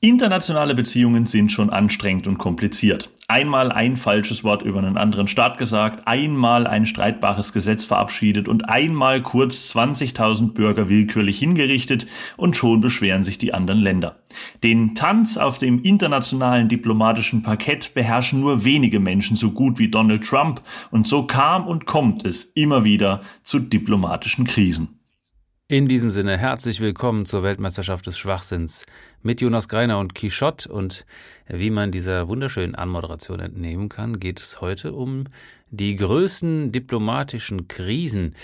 Internationale Beziehungen sind schon anstrengend und kompliziert. Einmal ein falsches Wort über einen anderen Staat gesagt, einmal ein streitbares Gesetz verabschiedet und einmal kurz 20.000 Bürger willkürlich hingerichtet und schon beschweren sich die anderen Länder. Den Tanz auf dem internationalen diplomatischen Parkett beherrschen nur wenige Menschen so gut wie Donald Trump und so kam und kommt es immer wieder zu diplomatischen Krisen. In diesem Sinne herzlich willkommen zur Weltmeisterschaft des Schwachsinns mit Jonas Greiner und Quichotte und wie man dieser wunderschönen Anmoderation entnehmen kann, geht es heute um die größten diplomatischen Krisen.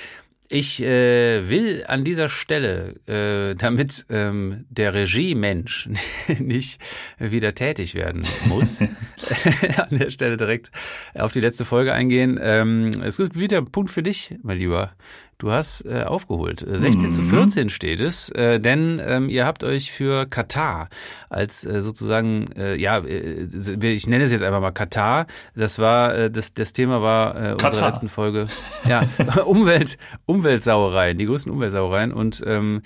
Ich äh, will an dieser Stelle, äh, damit ähm, der Regiemensch nicht wieder tätig werden muss, an der Stelle direkt auf die letzte Folge eingehen. Ähm, es gibt wieder einen Punkt für dich, mein Lieber. Du hast äh, aufgeholt. 16 mhm. zu 14 steht es, äh, denn ähm, ihr habt euch für Katar als äh, sozusagen, äh, ja, äh, ich nenne es jetzt einfach mal Katar. Das war, äh, das, das Thema war äh, unserer letzten Folge. Ja, Umwelt, Umweltsauereien, die größten Umweltsauereien. Und ähm,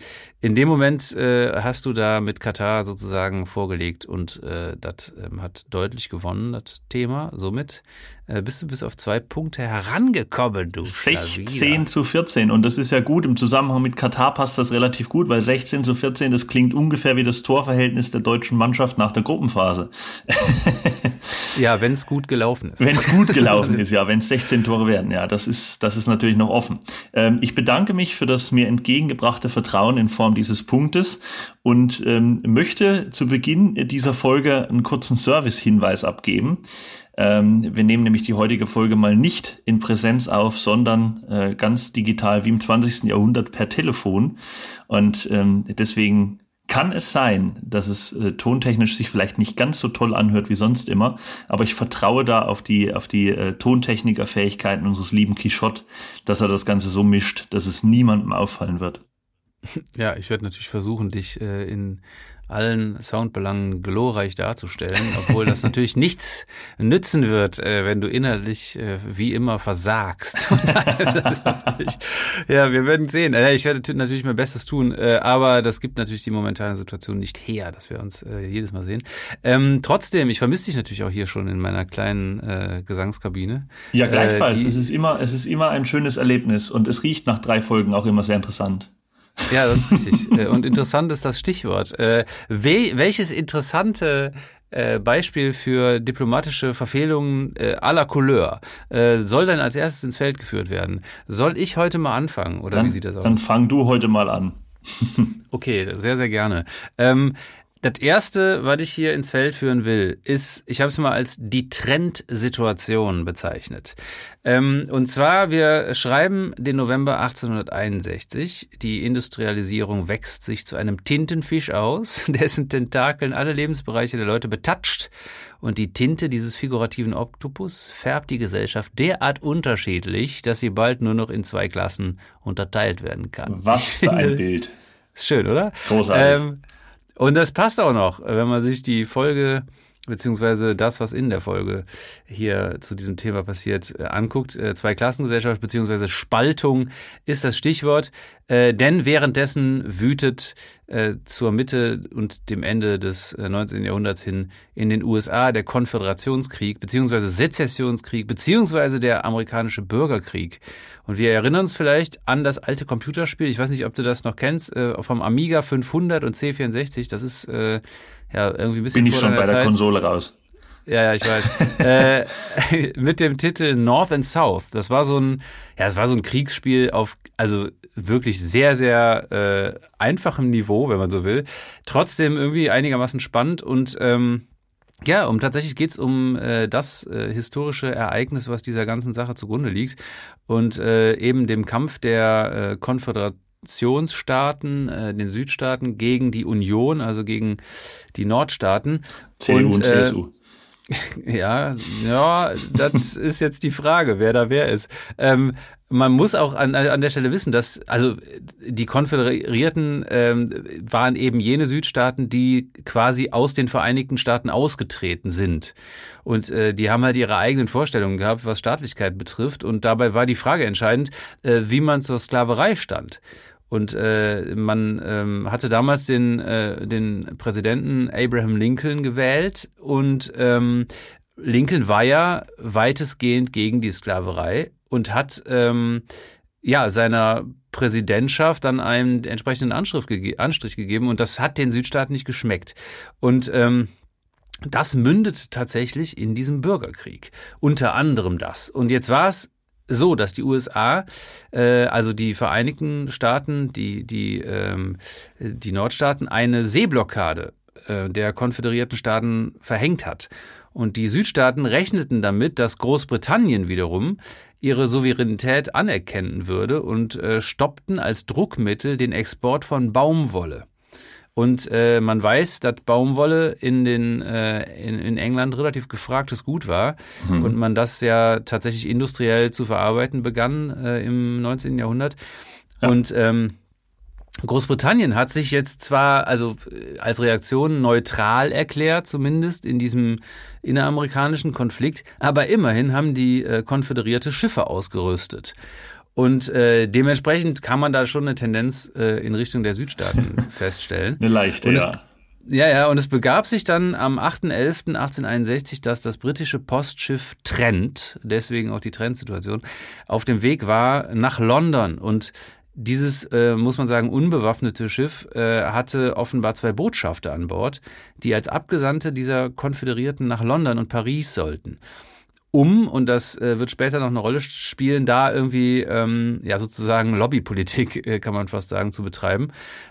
in dem Moment äh, hast du da mit Katar sozusagen vorgelegt und äh, das ähm, hat deutlich gewonnen, das Thema. Somit äh, bist du bis auf zwei Punkte herangekommen, du 16 Schlawiner. zu 14 und das ist ja gut. Im Zusammenhang mit Katar passt das relativ gut, weil 16 zu 14, das klingt ungefähr wie das Torverhältnis der deutschen Mannschaft nach der Gruppenphase. ja, wenn es gut gelaufen ist. Wenn es gut gelaufen ist, ja, wenn es 16 Tore werden, ja, das ist, das ist natürlich noch offen. Ähm, ich bedanke mich für das mir entgegengebrachte Vertrauen in Form dieses Punktes und ähm, möchte zu Beginn dieser Folge einen kurzen Service-Hinweis abgeben. Ähm, wir nehmen nämlich die heutige Folge mal nicht in Präsenz auf, sondern äh, ganz digital wie im 20. Jahrhundert per Telefon. Und ähm, deswegen kann es sein, dass es äh, tontechnisch sich vielleicht nicht ganz so toll anhört wie sonst immer, aber ich vertraue da auf die auf die äh, Tontechnikerfähigkeiten unseres lieben Quichotte, dass er das Ganze so mischt, dass es niemandem auffallen wird. Ja, ich werde natürlich versuchen, dich äh, in allen Soundbelangen glorreich darzustellen, obwohl das natürlich nichts nützen wird, äh, wenn du innerlich äh, wie immer versagst. ja, wir werden sehen. Äh, ich werde natürlich mein Bestes tun, äh, aber das gibt natürlich die momentane Situation nicht her, dass wir uns äh, jedes Mal sehen. Ähm, trotzdem, ich vermisse dich natürlich auch hier schon in meiner kleinen äh, Gesangskabine. Ja, gleichfalls. es ist immer, es ist immer ein schönes Erlebnis und es riecht nach drei Folgen auch immer sehr interessant. Ja, das ist richtig. Äh, und interessant ist das Stichwort. Äh, welches interessante äh, Beispiel für diplomatische Verfehlungen à la Couleur soll dann als erstes ins Feld geführt werden? Soll ich heute mal anfangen oder dann, wie sieht das aus? Dann fang du heute mal an. okay, sehr, sehr gerne. Ähm, das erste, was ich hier ins Feld führen will, ist, ich habe es mal als die Trendsituation bezeichnet. Ähm, und zwar, wir schreiben den November 1861. Die Industrialisierung wächst sich zu einem Tintenfisch aus, dessen Tentakeln alle Lebensbereiche der Leute betatscht. Und die Tinte dieses figurativen Oktopus färbt die Gesellschaft derart unterschiedlich, dass sie bald nur noch in zwei Klassen unterteilt werden kann. Was für ein Bild. Ist schön, oder? Großartig. Ähm, und das passt auch noch, wenn man sich die Folge beziehungsweise das, was in der Folge hier zu diesem Thema passiert, äh, anguckt. Äh, Zweiklassengesellschaft beziehungsweise Spaltung ist das Stichwort, äh, denn währenddessen wütet zur Mitte und dem Ende des 19. Jahrhunderts hin in den USA der Konföderationskrieg beziehungsweise Sezessionskrieg beziehungsweise der amerikanische Bürgerkrieg. Und wir erinnern uns vielleicht an das alte Computerspiel. Ich weiß nicht, ob du das noch kennst, äh, vom Amiga 500 und C64. Das ist äh, ja irgendwie ein bisschen. Bin ich schon bei Zeit. der Konsole raus. Ja, ja, ich weiß. äh, mit dem Titel North and South. Das war so ein, ja, es war so ein Kriegsspiel auf, also wirklich sehr, sehr äh, einfachem Niveau, wenn man so will. Trotzdem irgendwie einigermaßen spannend und ähm, ja, um tatsächlich geht's um äh, das äh, historische Ereignis, was dieser ganzen Sache zugrunde liegt und äh, eben dem Kampf der äh, Konföderationsstaaten, äh, den Südstaaten gegen die Union, also gegen die Nordstaaten. CDU und, und äh, CSU. Ja, ja, das ist jetzt die Frage, wer da wer ist. Ähm, man muss auch an, an der Stelle wissen, dass also die Konföderierten ähm, waren eben jene Südstaaten, die quasi aus den Vereinigten Staaten ausgetreten sind. Und äh, die haben halt ihre eigenen Vorstellungen gehabt, was Staatlichkeit betrifft. Und dabei war die Frage entscheidend, äh, wie man zur Sklaverei stand. Und äh, man ähm, hatte damals den, äh, den Präsidenten Abraham Lincoln gewählt und ähm, Lincoln war ja weitestgehend gegen die Sklaverei und hat ähm, ja seiner Präsidentschaft dann einen entsprechenden Anschrift gege Anstrich gegeben und das hat den Südstaaten nicht geschmeckt. Und ähm, das mündet tatsächlich in diesem Bürgerkrieg. Unter anderem das. Und jetzt war es so, dass die USA, äh, also die Vereinigten Staaten, die, die, ähm, die Nordstaaten, eine Seeblockade äh, der konföderierten Staaten verhängt hat. Und die Südstaaten rechneten damit, dass Großbritannien wiederum ihre Souveränität anerkennen würde und äh, stoppten als Druckmittel den Export von Baumwolle. Und äh, man weiß, dass Baumwolle in, den, äh, in, in England relativ gefragtes Gut war mhm. und man das ja tatsächlich industriell zu verarbeiten begann äh, im 19. Jahrhundert. Ja. Und ähm, Großbritannien hat sich jetzt zwar also äh, als Reaktion neutral erklärt, zumindest in diesem inneramerikanischen Konflikt, aber immerhin haben die äh, konföderierte Schiffe ausgerüstet. Und äh, dementsprechend kann man da schon eine Tendenz äh, in Richtung der Südstaaten feststellen. Eine leichte, es, ja. Ja, ja, und es begab sich dann am 8.11.1861, dass das britische Postschiff Trent, deswegen auch die Trent-Situation, auf dem Weg war nach London. Und dieses, äh, muss man sagen, unbewaffnete Schiff äh, hatte offenbar zwei Botschafter an Bord, die als Abgesandte dieser Konföderierten nach London und Paris sollten um, und das äh, wird später noch eine Rolle spielen, da irgendwie ähm, ja sozusagen Lobbypolitik, äh, kann man fast sagen, zu betreiben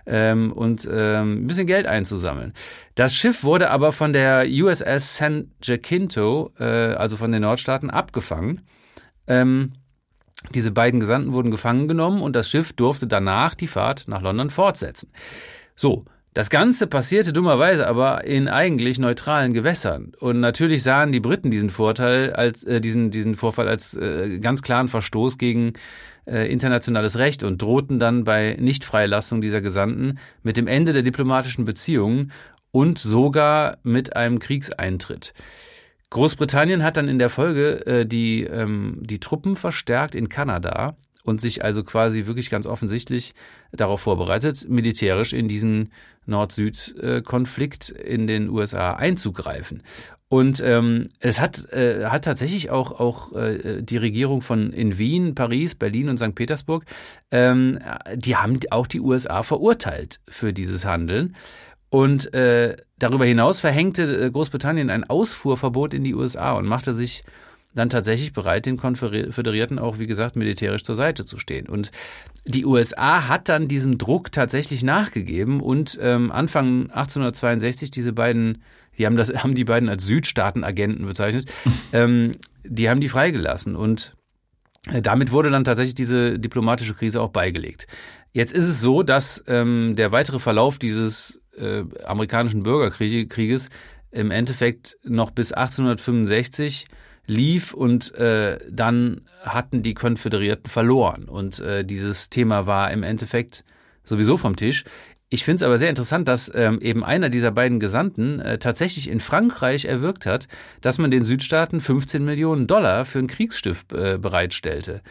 ähm, und ähm, ein bisschen Geld einzusammeln. Das Schiff wurde aber von der USS San Jacinto, äh, also von den Nordstaaten, abgefangen. Ähm, diese beiden Gesandten wurden gefangen genommen und das Schiff durfte danach die Fahrt nach London fortsetzen. So, das Ganze passierte dummerweise aber in eigentlich neutralen Gewässern. Und natürlich sahen die Briten diesen Vorteil als äh, diesen diesen Vorfall als äh, ganz klaren Verstoß gegen äh, internationales Recht und drohten dann bei Nichtfreilassung dieser Gesandten mit dem Ende der diplomatischen Beziehungen und sogar mit einem Kriegseintritt. Großbritannien hat dann in der Folge äh, die, ähm, die Truppen verstärkt in Kanada und sich also quasi wirklich ganz offensichtlich darauf vorbereitet, militärisch in diesen Nord-Süd-Konflikt in den USA einzugreifen. Und ähm, es hat, äh, hat tatsächlich auch, auch äh, die Regierung von in Wien, Paris, Berlin und St. Petersburg, ähm, die haben auch die USA verurteilt für dieses Handeln. Und äh, darüber hinaus verhängte äh, Großbritannien ein Ausfuhrverbot in die USA und machte sich dann tatsächlich bereit, den Konföderierten auch, wie gesagt, militärisch zur Seite zu stehen. Und die USA hat dann diesem Druck tatsächlich nachgegeben und ähm, Anfang 1862 diese beiden, die haben das, haben die beiden als Südstaatenagenten bezeichnet, ähm, die haben die freigelassen und äh, damit wurde dann tatsächlich diese diplomatische Krise auch beigelegt. Jetzt ist es so, dass ähm, der weitere Verlauf dieses äh, amerikanischen Bürgerkrieges im Endeffekt noch bis 1865 lief und äh, dann hatten die Konföderierten verloren. Und äh, dieses Thema war im Endeffekt sowieso vom Tisch. Ich finde es aber sehr interessant, dass ähm, eben einer dieser beiden Gesandten äh, tatsächlich in Frankreich erwirkt hat, dass man den Südstaaten 15 Millionen Dollar für ein Kriegsschiff äh, bereitstellte.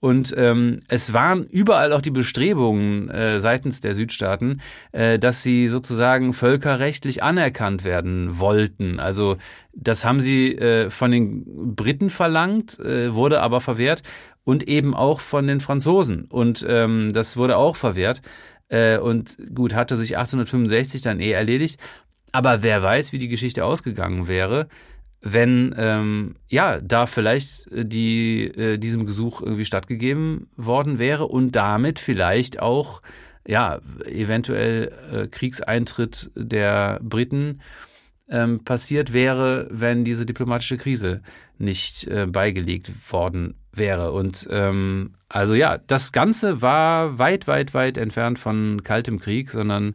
Und ähm, es waren überall auch die Bestrebungen äh, seitens der Südstaaten, äh, dass sie sozusagen völkerrechtlich anerkannt werden wollten. Also das haben sie äh, von den Briten verlangt, äh, wurde aber verwehrt und eben auch von den Franzosen. Und ähm, das wurde auch verwehrt. Äh, und gut, hatte sich 1865 dann eh erledigt. Aber wer weiß, wie die Geschichte ausgegangen wäre wenn ähm, ja da vielleicht äh, die äh, diesem Gesuch irgendwie stattgegeben worden wäre und damit vielleicht auch ja eventuell äh, Kriegseintritt der Briten ähm, passiert wäre, wenn diese diplomatische Krise nicht äh, beigelegt worden wäre. Und ähm, also ja, das Ganze war weit, weit, weit entfernt von kaltem Krieg, sondern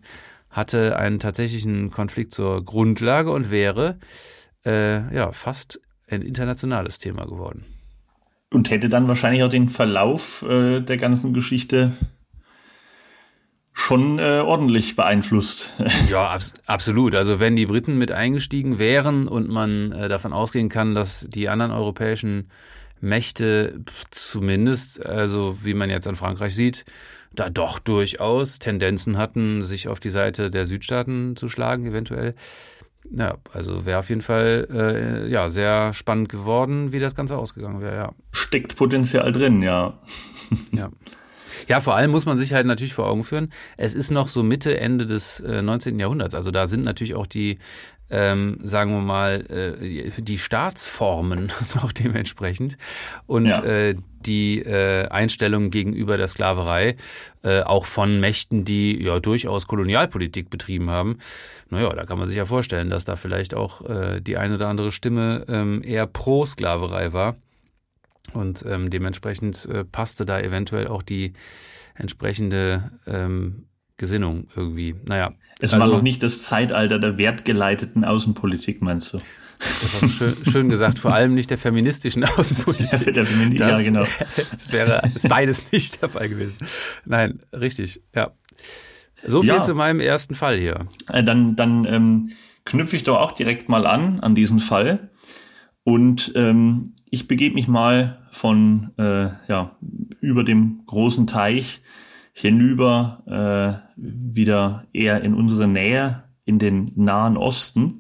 hatte einen tatsächlichen Konflikt zur Grundlage und wäre äh, ja fast ein internationales Thema geworden. Und hätte dann wahrscheinlich auch den Verlauf äh, der ganzen Geschichte schon äh, ordentlich beeinflusst. Ja, abs absolut. Also wenn die Briten mit eingestiegen wären und man äh, davon ausgehen kann, dass die anderen europäischen Mächte zumindest, also wie man jetzt an Frankreich sieht, da doch durchaus Tendenzen hatten, sich auf die Seite der Südstaaten zu schlagen, eventuell. Ja, also wäre auf jeden Fall äh, ja sehr spannend geworden, wie das Ganze ausgegangen wäre, ja. Steckt Potenzial drin, ja. ja. Ja, vor allem muss man sich halt natürlich vor Augen führen, es ist noch so Mitte, Ende des äh, 19. Jahrhunderts. Also da sind natürlich auch die ähm, sagen wir mal, äh, die Staatsformen noch dementsprechend und ja. äh, die äh, Einstellung gegenüber der Sklaverei äh, auch von Mächten, die ja durchaus Kolonialpolitik betrieben haben. Naja, da kann man sich ja vorstellen, dass da vielleicht auch äh, die eine oder andere Stimme ähm, eher pro Sklaverei war. Und ähm, dementsprechend äh, passte da eventuell auch die entsprechende ähm, Gesinnung irgendwie. Naja. Es also, war noch nicht das Zeitalter der wertgeleiteten Außenpolitik, meinst du? Das hast du schön, schön gesagt, vor allem nicht der feministischen Außenpolitik. der Femini das, ja, genau. Das wäre ist beides nicht der Fall gewesen. Nein, richtig, ja. So viel ja. zu meinem ersten Fall hier. Äh, dann, dann ähm, knüpfe ich doch auch direkt mal an, an diesen Fall. Und ähm, ich begebe mich mal von äh, ja, über dem großen Teich hinüber äh, wieder eher in unsere Nähe, in den Nahen Osten,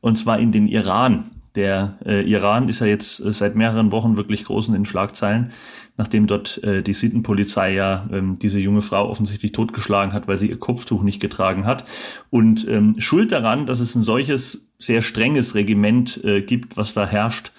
und zwar in den Iran. Der äh, Iran ist ja jetzt äh, seit mehreren Wochen wirklich groß in den Schlagzeilen, nachdem dort äh, die Sittenpolizei ja ähm, diese junge Frau offensichtlich totgeschlagen hat, weil sie ihr Kopftuch nicht getragen hat. Und ähm, schuld daran, dass es ein solches sehr strenges Regiment äh, gibt, was da herrscht,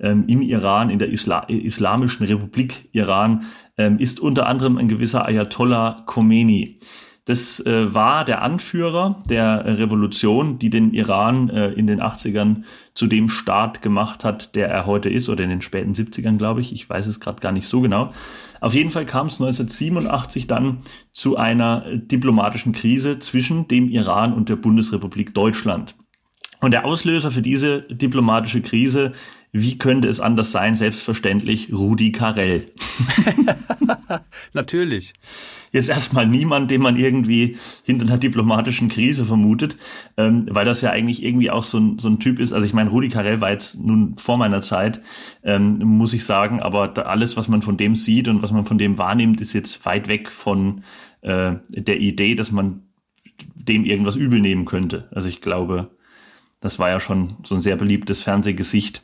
ähm, im Iran, in der Isla Islamischen Republik Iran, ähm, ist unter anderem ein gewisser Ayatollah Khomeini. Das äh, war der Anführer der Revolution, die den Iran äh, in den 80ern zu dem Staat gemacht hat, der er heute ist, oder in den späten 70ern, glaube ich. Ich weiß es gerade gar nicht so genau. Auf jeden Fall kam es 1987 dann zu einer diplomatischen Krise zwischen dem Iran und der Bundesrepublik Deutschland. Und der Auslöser für diese diplomatische Krise wie könnte es anders sein? Selbstverständlich Rudi Carell. Natürlich. Jetzt erstmal niemand, den man irgendwie hinter einer diplomatischen Krise vermutet, ähm, weil das ja eigentlich irgendwie auch so ein, so ein Typ ist. Also ich meine, Rudi Carell war jetzt nun vor meiner Zeit, ähm, muss ich sagen, aber alles, was man von dem sieht und was man von dem wahrnimmt, ist jetzt weit weg von äh, der Idee, dass man dem irgendwas übel nehmen könnte. Also ich glaube, das war ja schon so ein sehr beliebtes Fernsehgesicht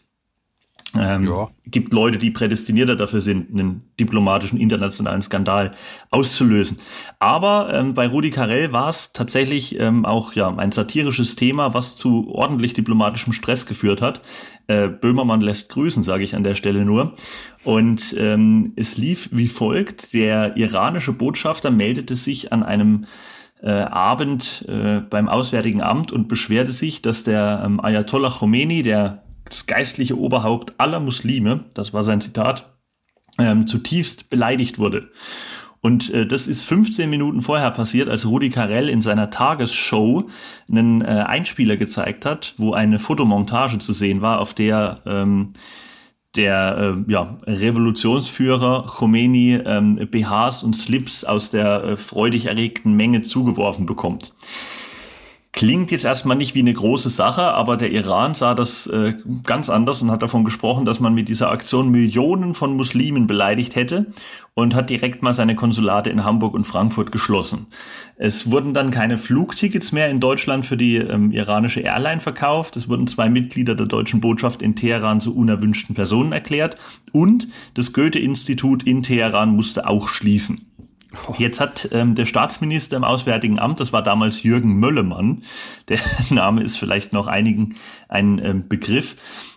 ähm, ja. gibt Leute, die prädestinierter dafür sind, einen diplomatischen internationalen Skandal auszulösen. Aber ähm, bei Rudi Carell war es tatsächlich ähm, auch ja ein satirisches Thema, was zu ordentlich diplomatischem Stress geführt hat. Äh, Böhmermann lässt grüßen, sage ich an der Stelle nur. Und ähm, es lief wie folgt: Der iranische Botschafter meldete sich an einem äh, Abend äh, beim Auswärtigen Amt und beschwerte sich, dass der ähm, Ayatollah Khomeini, der das geistliche Oberhaupt aller Muslime, das war sein Zitat, ähm, zutiefst beleidigt wurde. Und äh, das ist 15 Minuten vorher passiert, als Rudi Carell in seiner Tagesshow einen äh, Einspieler gezeigt hat, wo eine Fotomontage zu sehen war, auf der ähm, der äh, ja, Revolutionsführer Khomeini ähm, BHs und Slips aus der äh, freudig erregten Menge zugeworfen bekommt. Klingt jetzt erstmal nicht wie eine große Sache, aber der Iran sah das äh, ganz anders und hat davon gesprochen, dass man mit dieser Aktion Millionen von Muslimen beleidigt hätte und hat direkt mal seine Konsulate in Hamburg und Frankfurt geschlossen. Es wurden dann keine Flugtickets mehr in Deutschland für die ähm, iranische Airline verkauft. Es wurden zwei Mitglieder der deutschen Botschaft in Teheran zu unerwünschten Personen erklärt und das Goethe-Institut in Teheran musste auch schließen. Jetzt hat ähm, der Staatsminister im Auswärtigen Amt, das war damals Jürgen Möllemann, der Name ist vielleicht noch einigen ein ähm, Begriff,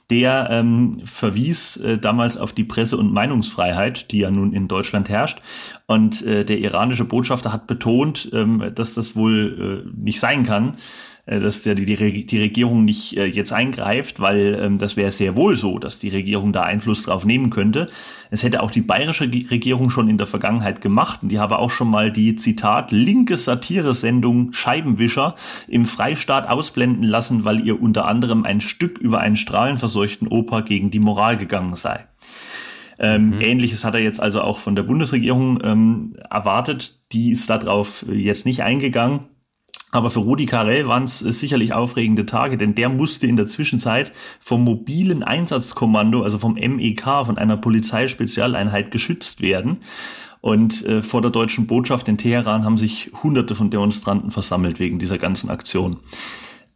der ähm, verwies äh, damals auf die Presse- und Meinungsfreiheit, die ja nun in Deutschland herrscht. Und äh, der iranische Botschafter hat betont, ähm, dass das wohl äh, nicht sein kann, dass der, die, die Regierung nicht äh, jetzt eingreift, weil ähm, das wäre sehr wohl so, dass die Regierung da Einfluss drauf nehmen könnte. Es hätte auch die bayerische Regierung schon in der Vergangenheit gemacht und die habe auch schon mal die Zitat linke Satire-Sendung Scheibenwischer im Freistaat ausblenden lassen, weil ihr unter anderem ein Stück über einen strahlenverseuchten Opa gegen die Moral gegangen sei. Ähm, mhm. Ähnliches hat er jetzt also auch von der Bundesregierung ähm, erwartet. Die ist darauf jetzt nicht eingegangen. Aber für Rudi Carell waren es sicherlich aufregende Tage, denn der musste in der Zwischenzeit vom mobilen Einsatzkommando, also vom MEK, von einer Polizeispezialeinheit geschützt werden. Und äh, vor der deutschen Botschaft in Teheran haben sich Hunderte von Demonstranten versammelt wegen dieser ganzen Aktion.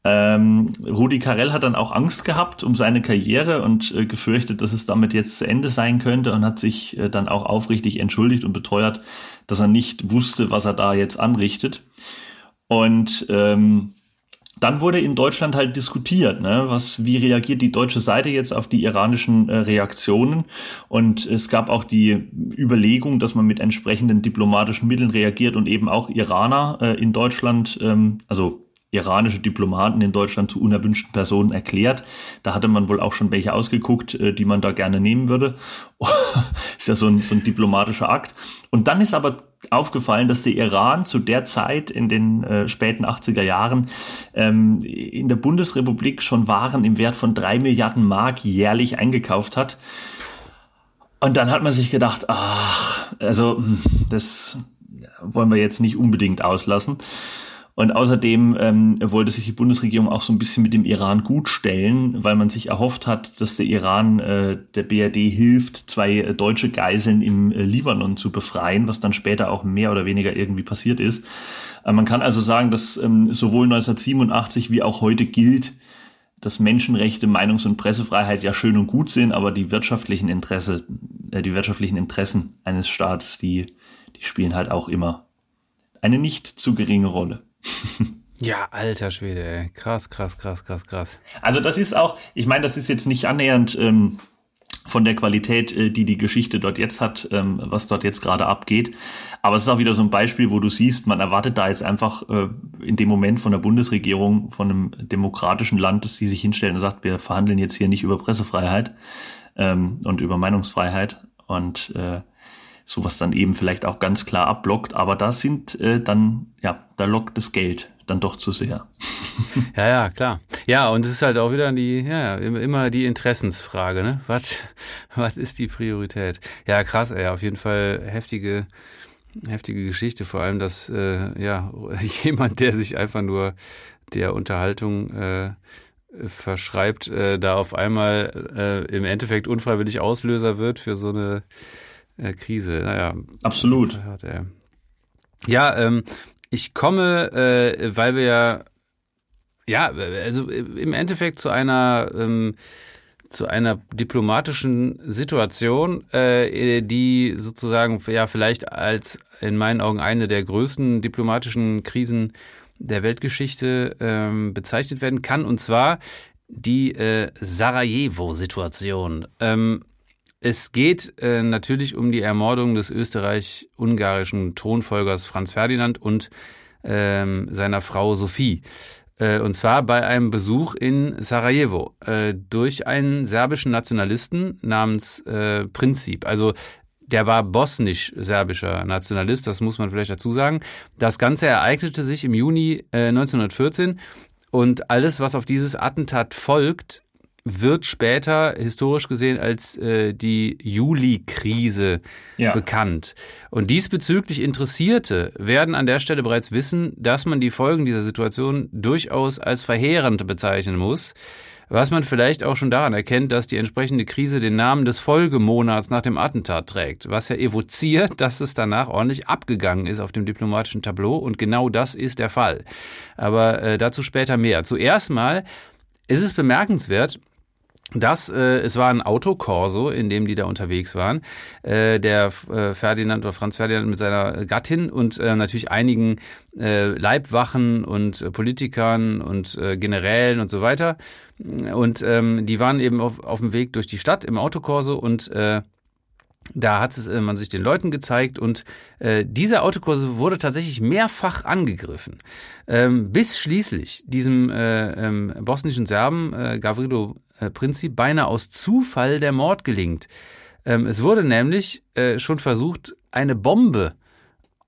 Ähm, Rudi Carell hat dann auch Angst gehabt um seine Karriere und äh, gefürchtet, dass es damit jetzt zu Ende sein könnte und hat sich äh, dann auch aufrichtig entschuldigt und beteuert, dass er nicht wusste, was er da jetzt anrichtet. Und ähm, dann wurde in Deutschland halt diskutiert, ne, was, wie reagiert die deutsche Seite jetzt auf die iranischen äh, Reaktionen? Und es gab auch die Überlegung, dass man mit entsprechenden diplomatischen Mitteln reagiert und eben auch Iraner äh, in Deutschland, ähm, also iranische Diplomaten in Deutschland zu unerwünschten Personen erklärt. Da hatte man wohl auch schon welche ausgeguckt, äh, die man da gerne nehmen würde. ist ja so ein, so ein diplomatischer Akt. Und dann ist aber aufgefallen, dass der Iran zu der Zeit in den äh, späten 80er Jahren ähm, in der Bundesrepublik schon Waren im Wert von drei Milliarden Mark jährlich eingekauft hat. Und dann hat man sich gedacht, ach, also hm, das wollen wir jetzt nicht unbedingt auslassen. Und außerdem ähm, wollte sich die Bundesregierung auch so ein bisschen mit dem Iran gutstellen, weil man sich erhofft hat, dass der Iran äh, der BRD hilft, zwei äh, deutsche Geiseln im äh, Libanon zu befreien, was dann später auch mehr oder weniger irgendwie passiert ist. Äh, man kann also sagen, dass ähm, sowohl 1987 wie auch heute gilt, dass Menschenrechte, Meinungs- und Pressefreiheit ja schön und gut sind, aber die wirtschaftlichen Interesse, äh, die wirtschaftlichen Interessen eines Staates, die, die spielen halt auch immer eine nicht zu geringe Rolle. Ja, alter Schwede, ey. krass, krass, krass, krass, krass. Also das ist auch, ich meine, das ist jetzt nicht annähernd ähm, von der Qualität, äh, die die Geschichte dort jetzt hat, ähm, was dort jetzt gerade abgeht. Aber es ist auch wieder so ein Beispiel, wo du siehst, man erwartet da jetzt einfach äh, in dem Moment von der Bundesregierung, von einem demokratischen Land, dass die sich hinstellen und sagt, wir verhandeln jetzt hier nicht über Pressefreiheit ähm, und über Meinungsfreiheit und äh, sowas dann eben vielleicht auch ganz klar abblockt. Aber da sind äh, dann, ja, da lockt das Geld dann doch zu sehr. Ja, ja, klar. Ja, und es ist halt auch wieder die, ja, immer die Interessensfrage, ne? Was, was ist die Priorität? Ja, krass, ey, auf jeden Fall heftige, heftige Geschichte, vor allem, dass, äh, ja, jemand, der sich einfach nur der Unterhaltung, äh, verschreibt, äh, da auf einmal äh, im Endeffekt unfreiwillig Auslöser wird für so eine äh, Krise. Naja. Absolut. Ja, ähm, ich komme, äh, weil wir ja, ja, also im Endeffekt zu einer, ähm, zu einer diplomatischen Situation, äh, die sozusagen ja vielleicht als in meinen Augen eine der größten diplomatischen Krisen der Weltgeschichte ähm, bezeichnet werden kann, und zwar die äh, Sarajevo-Situation. Ähm, es geht äh, natürlich um die Ermordung des österreich-ungarischen Thronfolgers Franz Ferdinand und ähm, seiner Frau Sophie. Äh, und zwar bei einem Besuch in Sarajevo äh, durch einen serbischen Nationalisten namens äh, Prinzip. Also der war bosnisch-serbischer Nationalist, das muss man vielleicht dazu sagen. Das Ganze ereignete sich im Juni äh, 1914 und alles, was auf dieses Attentat folgt, wird später historisch gesehen als äh, die Juli-Krise ja. bekannt. Und diesbezüglich Interessierte werden an der Stelle bereits wissen, dass man die Folgen dieser Situation durchaus als verheerend bezeichnen muss. Was man vielleicht auch schon daran erkennt, dass die entsprechende Krise den Namen des Folgemonats nach dem Attentat trägt, was ja evoziert, dass es danach ordentlich abgegangen ist auf dem diplomatischen Tableau und genau das ist der Fall. Aber äh, dazu später mehr. Zuerst mal ist es bemerkenswert, das, äh, es war ein Autokorso, in dem die da unterwegs waren. Äh, der äh, Ferdinand oder Franz Ferdinand mit seiner Gattin und äh, natürlich einigen äh, Leibwachen und äh, Politikern und äh, Generälen und so weiter. Und ähm, die waren eben auf, auf dem Weg durch die Stadt im Autokorso und äh, da hat äh, man sich den Leuten gezeigt und äh, dieser Autokurse wurde tatsächlich mehrfach angegriffen, ähm, bis schließlich diesem äh, ähm, bosnischen Serben äh, Gavrilo äh, Princip beinahe aus Zufall der Mord gelingt. Ähm, es wurde nämlich äh, schon versucht, eine Bombe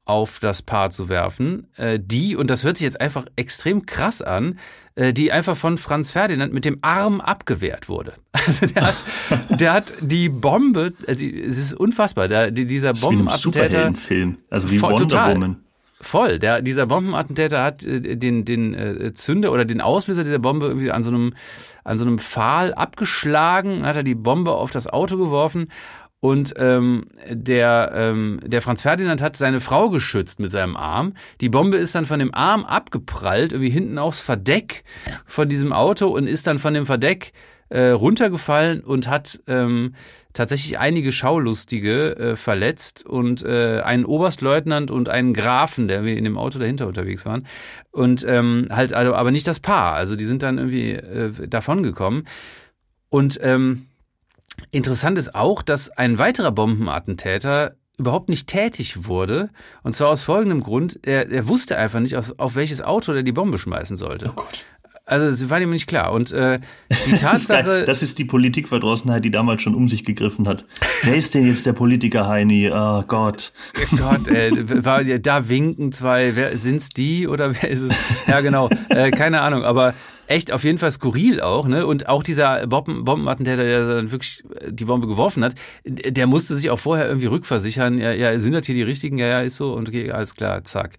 auf das Paar zu werfen, äh, die, und das hört sich jetzt einfach extrem krass an, die einfach von Franz Ferdinand mit dem Arm abgewehrt wurde. Also der hat, der hat die Bombe, also es ist unfassbar, der, dieser Bombenattentäter. Film, also wie Wonder total, Woman. Voll, der, dieser Bombenattentäter hat äh, den, den äh, Zünder oder den Auslöser dieser Bombe irgendwie an so einem, an so einem Pfahl abgeschlagen, hat er die Bombe auf das Auto geworfen Und ähm, der, ähm, der Franz Ferdinand hat seine Frau geschützt mit seinem Arm. Die Bombe ist dann von dem Arm abgeprallt, irgendwie hinten aufs Verdeck von diesem Auto und ist dann von dem Verdeck äh, runtergefallen und hat ähm, tatsächlich einige Schaulustige äh, verletzt und äh, einen Oberstleutnant und einen Grafen, der in dem Auto dahinter unterwegs waren. Und ähm, halt, also, aber nicht das Paar. Also die sind dann irgendwie äh, davongekommen. Und ähm, Interessant ist auch, dass ein weiterer Bombenattentäter überhaupt nicht tätig wurde. Und zwar aus folgendem Grund, er, er wusste einfach nicht, auf, auf welches Auto er die Bombe schmeißen sollte. Oh Gott. Also es war ihm nicht klar. Und äh, die Tatsache. das ist die Politikverdrossenheit, die damals schon um sich gegriffen hat. Wer ist denn jetzt der Politiker, Heini? Oh Gott. Oh Gott, äh, war, da winken zwei, wer sind's die oder wer ist es? Ja, genau. Äh, keine Ahnung. Aber echt auf jeden Fall skurril auch, ne? Und auch dieser Bomben Bombenattentäter, der dann wirklich die Bombe geworfen hat, der musste sich auch vorher irgendwie rückversichern. Ja, ja sind das hier die richtigen? Ja, ja, ist so. Und okay, alles klar, zack.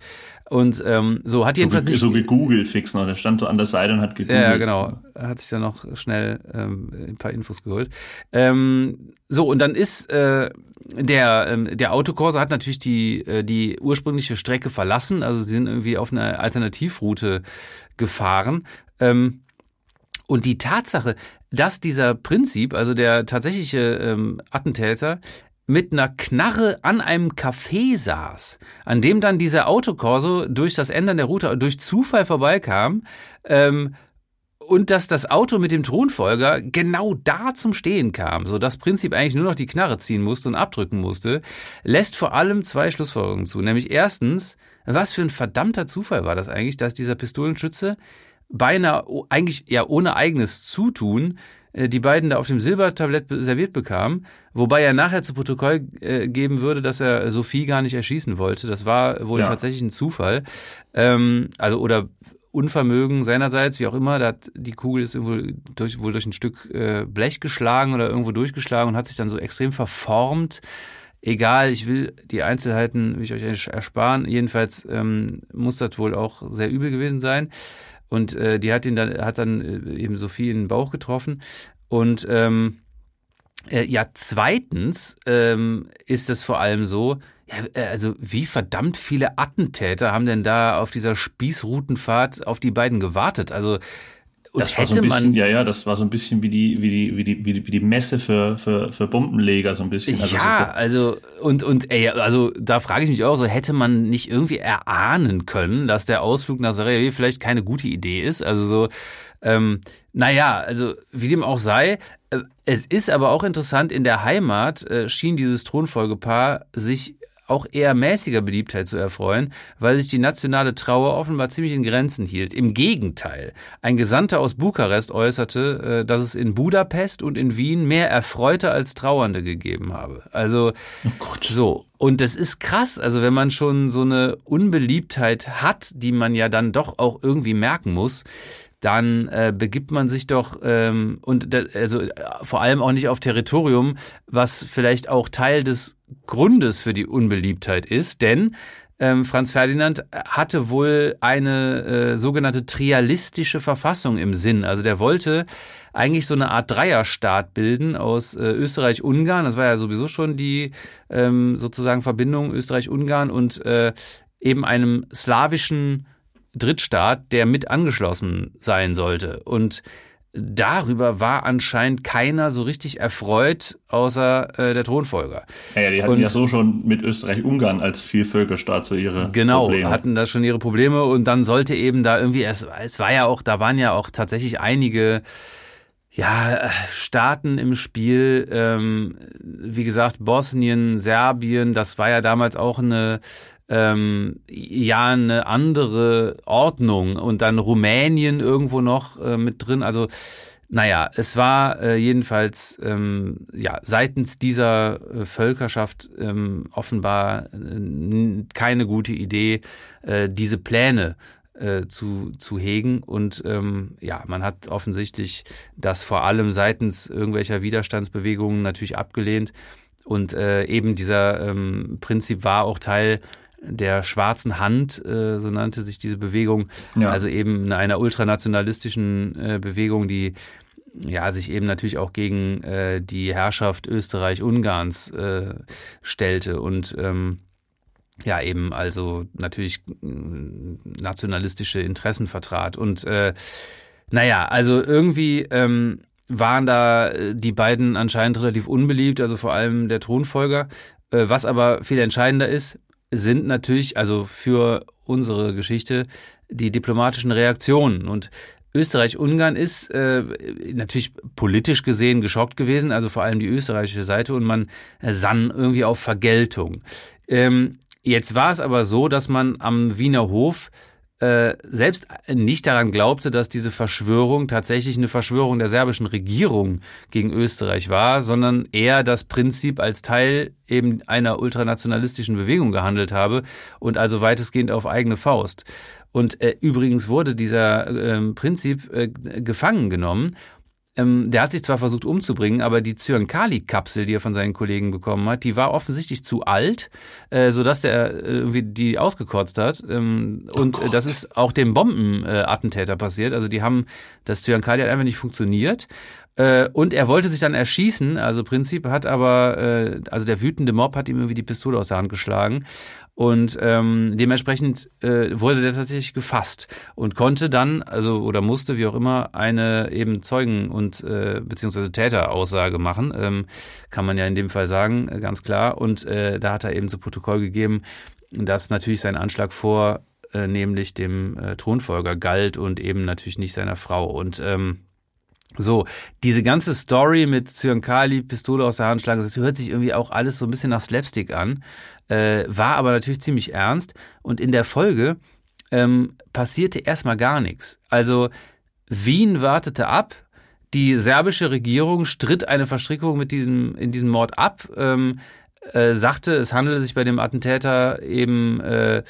Und ähm, so hat jedenfalls so, nicht. So gegoogelt fix noch. Der stand so an der Seite und hat gegoogelt. Ja, genau. Hat sich dann noch schnell ähm, ein paar Infos geholt. Ähm, so, und dann ist äh, der, ähm, der Autokorso hat natürlich die, äh, die ursprüngliche Strecke verlassen. Also sie sind irgendwie auf einer Alternativroute gefahren. Ähm, und die Tatsache, dass dieser Prinzip, also der tatsächliche ähm, Attentäter, mit einer Knarre an einem Café saß, an dem dann dieser Autokorso durch das Ändern der Route durch Zufall vorbeikam, ähm, und dass das Auto mit dem Thronfolger genau da zum Stehen kam, so das Prinzip eigentlich nur noch die Knarre ziehen musste und abdrücken musste, lässt vor allem zwei Schlussfolgerungen zu. Nämlich erstens, was für ein verdammter Zufall war das eigentlich, dass dieser Pistolenschütze beinahe eigentlich ja ohne eigenes Zutun äh, die beiden da auf dem Silbertablett serviert bekam, wobei er nachher zu Protokoll äh, geben würde, dass er Sophie gar nicht erschießen wollte. Das war wohl ja. tatsächlich ein Zufall. Ähm, also oder Unvermögen seinerseits, wie auch immer, da hat, die Kugel ist wohl durch, wohl durch ein Stück äh, Blech geschlagen oder irgendwo durchgeschlagen und hat sich dann so extrem verformt. Egal, ich will die Einzelheiten will ich euch ersparen. Jedenfalls ähm, muss das wohl auch sehr übel gewesen sein. Und äh, die hat ihn dann, hat dann äh, eben Sophie in den Bauch getroffen. Und ähm, äh, ja, zweitens ähm, ist es vor allem so, ja, äh, also wie verdammt viele Attentäter haben denn da auf dieser Spießrutenfahrt auf die beiden gewartet? Also und das war so ein bisschen, man, ja, ja, das war so ein bisschen wie die, wie die, wie die, wie die, wie die Messe für, für, für Bombenleger, so ein bisschen. Also ja, so also, und, und, ey, also, da frage ich mich auch so, hätte man nicht irgendwie erahnen können, dass der Ausflug nach Sarajevo vielleicht keine gute Idee ist? Also so, ähm, naja, also, wie dem auch sei, äh, es ist aber auch interessant, in der Heimat äh, schien dieses Thronfolgepaar sich auch eher mäßiger Beliebtheit zu erfreuen, weil sich die nationale Trauer offenbar ziemlich in Grenzen hielt. Im Gegenteil, ein Gesandter aus Bukarest äußerte, äh, dass es in Budapest und in Wien mehr Erfreute als Trauernde gegeben habe. Also oh so. Und das ist krass, also wenn man schon so eine Unbeliebtheit hat, die man ja dann doch auch irgendwie merken muss, dann äh, begibt man sich doch ähm, und da, also äh, vor allem auch nicht auf Territorium, was vielleicht auch Teil des Grundes für die Unbeliebtheit ist, denn ähm, Franz Ferdinand hatte wohl eine äh, sogenannte trialistische Verfassung im Sinn. Also der wollte eigentlich so eine Art Dreierstaat bilden aus äh, Österreich-Ungarn. Das war ja sowieso schon die ähm, sozusagen Verbindung Österreich-Ungarn und äh, eben einem slawischen Drittstaat, der mit angeschlossen sein sollte. Und darüber war anscheinend keiner so richtig erfreut, außer äh, der Thronfolger. Ja, ja die hatten und, ja so schon mit Österreich-Ungarn als Vielvölkerstaat so ihre genau, Probleme. Genau, hatten da schon ihre Probleme und dann sollte eben da irgendwie, es, es war ja auch, da waren ja auch tatsächlich einige ja, Staaten im Spiel, ähm, wie gesagt, Bosnien, Serbien, das war ja damals auch eine ähm, ja eine andere Ordnung und dann Rumänien irgendwo noch äh, mit drin. Also naja, es war äh, jedenfalls ähm, ja seitens dieser äh, Völkerschaft ähm, offenbar äh, keine gute Idee, äh, diese Pläne äh, zu, zu hegen. Und ähm, ja, man hat offensichtlich das vor allem seitens irgendwelcher Widerstandsbewegungen natürlich abgelehnt. Und äh, eben dieser ähm, Prinzip war auch Teil der schwarzen Hand, äh, so nannte sich diese Bewegung, ja. also eben einer ultranationalistischen äh, Bewegung, die ja, sich eben natürlich auch gegen äh, die Herrschaft Österreich-Ungarns äh, stellte und ähm, ja eben also natürlich nationalistische Interessen vertrat und äh, naja, also irgendwie ähm, waren da die beiden anscheinend relativ unbeliebt, also vor allem der Thronfolger. Äh, was aber viel entscheidender ist, sind natürlich, also für unsere Geschichte, die diplomatischen Reaktionen. Und Österreich-Ungarn ist äh, natürlich politisch gesehen geschockt gewesen, also vor allem die österreichische Seite, und man sann irgendwie auf Vergeltung. Ähm, jetzt war es aber so, dass man am Wiener Hof äh, selbst nicht daran glaubte, dass diese Verschwörung tatsächlich eine Verschwörung der serbischen Regierung gegen Österreich war, sondern eher das Prinzip als Teil eben einer ultranationalistischen Bewegung gehandelt habe und also weitestgehend auf eigene Faust. Und äh, übrigens wurde dieser äh, Prinzip äh, gefangen genommen ähm, der hat sich zwar versucht umzubringen, aber die Zyankali-Kapsel, die er von seinen Kollegen bekommen hat, die war offensichtlich zu alt, äh, sodass der äh, irgendwie die ausgekotzt hat. Ähm, oh und Gott. das ist auch dem Bombenattentäter passiert. Also die haben, das Zyankali hat einfach nicht funktioniert. Äh, und er wollte sich dann erschießen, also Prinzip hat aber, äh, also der wütende Mob hat ihm irgendwie die Pistole aus der Hand geschlagen und ähm, dementsprechend äh, wurde der tatsächlich gefasst und konnte dann, also oder musste, wie auch immer, eine eben Zeugen- und äh, beziehungsweise Täteraussage machen, ähm, kann man ja in dem Fall sagen, äh, ganz klar. Und äh, da hat er eben zu Protokoll gegeben, dass natürlich sein Anschlag vor äh, nämlich dem äh, Thronfolger galt und eben natürlich nicht seiner Frau. Und ähm, so, diese ganze Story mit Zyankali, Pistole aus der Hand schlagen, das hört sich irgendwie auch alles so ein bisschen nach Slapstick an äh, war aber natürlich ziemlich ernst und in der Folge ähm, passierte erstmal gar nichts. Also Wien wartete ab, die serbische Regierung stritt eine Verstrickung mit diesem, in diesem Mord ab, ähm, äh, sagte, es handele sich bei dem Attentäter eben äh,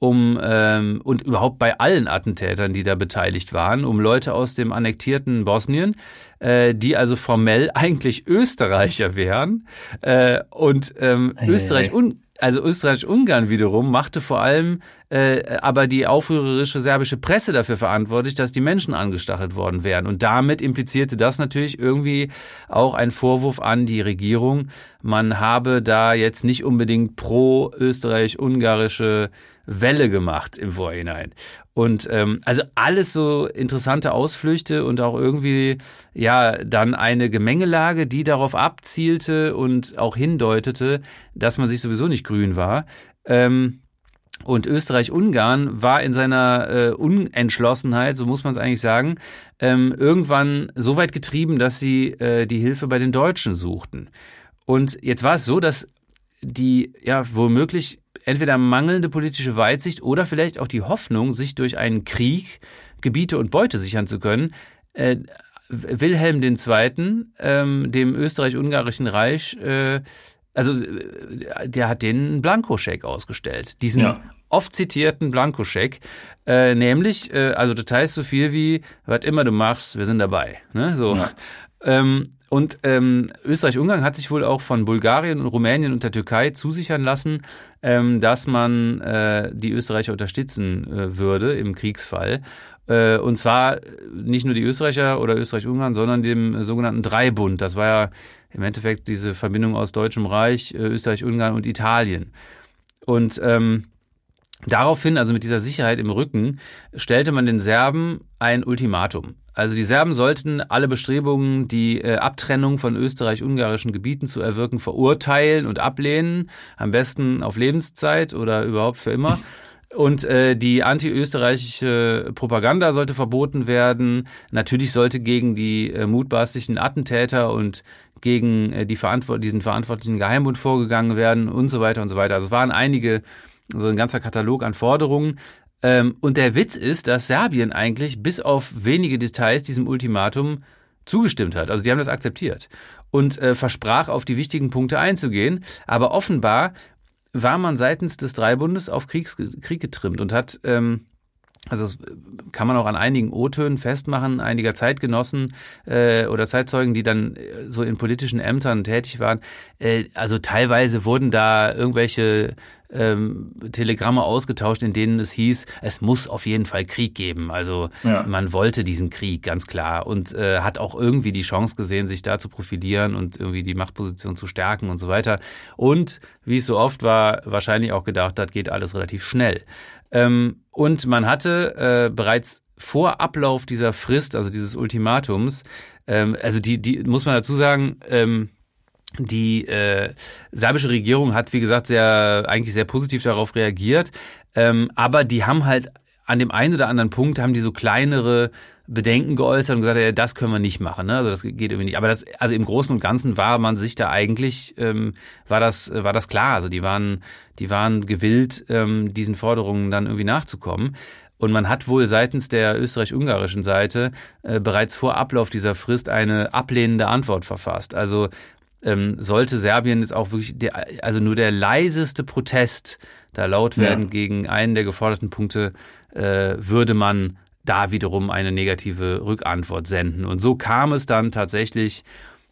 um ähm, und überhaupt bei allen Attentätern, die da beteiligt waren, um Leute aus dem annektierten Bosnien, äh, die also formell eigentlich Österreicher wären äh, und ähm, Österreich und also Österreich-Ungarn wiederum machte vor allem äh, aber die aufrührerische serbische Presse dafür verantwortlich, dass die Menschen angestachelt worden wären. Und damit implizierte das natürlich irgendwie auch ein Vorwurf an die Regierung, man habe da jetzt nicht unbedingt pro österreich-ungarische Welle gemacht im Vorhinein. Und ähm, also alles so interessante Ausflüchte und auch irgendwie ja dann eine Gemengelage, die darauf abzielte und auch hindeutete, dass man sich sowieso nicht grün war. Ähm, und Österreich-Ungarn war in seiner äh, Unentschlossenheit, so muss man es eigentlich sagen, ähm, irgendwann so weit getrieben, dass sie äh, die Hilfe bei den Deutschen suchten. Und jetzt war es so, dass die ja womöglich entweder mangelnde politische Weitsicht oder vielleicht auch die Hoffnung, sich durch einen Krieg Gebiete und Beute sichern zu können, äh, Wilhelm II., ähm, dem österreich-ungarischen Reich, äh, also äh, der hat den Blankoscheck ausgestellt. Diesen ja. oft zitierten Blankoscheck, äh, nämlich, äh, also das heißt so viel wie, was immer du machst, wir sind dabei. Ne? So. Ja. Ähm, und ähm, Österreich-Ungarn hat sich wohl auch von Bulgarien und Rumänien und der Türkei zusichern lassen, ähm, dass man äh, die Österreicher unterstützen äh, würde im Kriegsfall. Äh, und zwar nicht nur die Österreicher oder Österreich-Ungarn, sondern dem sogenannten Dreibund. Das war ja im Endeffekt diese Verbindung aus Deutschem Reich, äh, Österreich-Ungarn und Italien. Und ähm, Daraufhin, also mit dieser Sicherheit im Rücken, stellte man den Serben ein Ultimatum. Also die Serben sollten alle Bestrebungen, die äh, Abtrennung von österreich-ungarischen Gebieten zu erwirken, verurteilen und ablehnen, am besten auf Lebenszeit oder überhaupt für immer. Und äh, die anti-österreichische Propaganda sollte verboten werden. Natürlich sollte gegen die äh, mutmaßlichen Attentäter und gegen äh, die Verantwort diesen verantwortlichen Geheimbund vorgegangen werden und so weiter und so weiter. Also es waren einige, so ein ganzer Katalog an Forderungen. Ähm, und der Witz ist, dass Serbien eigentlich bis auf wenige Details diesem Ultimatum zugestimmt hat. Also die haben das akzeptiert und äh, versprach, auf die wichtigen Punkte einzugehen. Aber offenbar war man seitens des Dreibundes auf Kriegs Krieg getrimmt und hat ähm, also das kann man auch an einigen O-Tönen festmachen, einiger Zeitgenossen äh, oder Zeitzeugen, die dann äh, so in politischen Ämtern tätig waren. Äh, also teilweise wurden da irgendwelche ähm, Telegramme ausgetauscht, in denen es hieß, es muss auf jeden Fall Krieg geben. Also ja. man wollte diesen Krieg, ganz klar. Und äh, hat auch irgendwie die Chance gesehen, sich da zu profilieren und irgendwie die Machtposition zu stärken und so weiter. Und wie es so oft war, wahrscheinlich auch gedacht hat, geht alles relativ schnell. Ähm, und man hatte äh, bereits vor Ablauf dieser Frist, also dieses Ultimatums, ähm, also die, die muss man dazu sagen, ähm, die äh, serbische Regierung hat, wie gesagt, sehr eigentlich sehr positiv darauf reagiert, ähm, aber die haben halt an dem einen oder anderen Punkt haben die so kleinere Bedenken geäußert und gesagt, ja, das können wir nicht machen. Ne? Also das geht irgendwie nicht. Aber das, also im Großen und Ganzen war man sich da eigentlich, ähm, war das, war das klar. Also die waren, die waren gewillt, ähm, diesen Forderungen dann irgendwie nachzukommen. Und man hat wohl seitens der österreich-ungarischen Seite äh, bereits vor Ablauf dieser Frist eine ablehnende Antwort verfasst. Also ähm, sollte Serbien jetzt auch wirklich, der, also nur der leiseste Protest da laut werden ja. gegen einen der geforderten Punkte, äh, würde man da wiederum eine negative Rückantwort senden. Und so kam es dann tatsächlich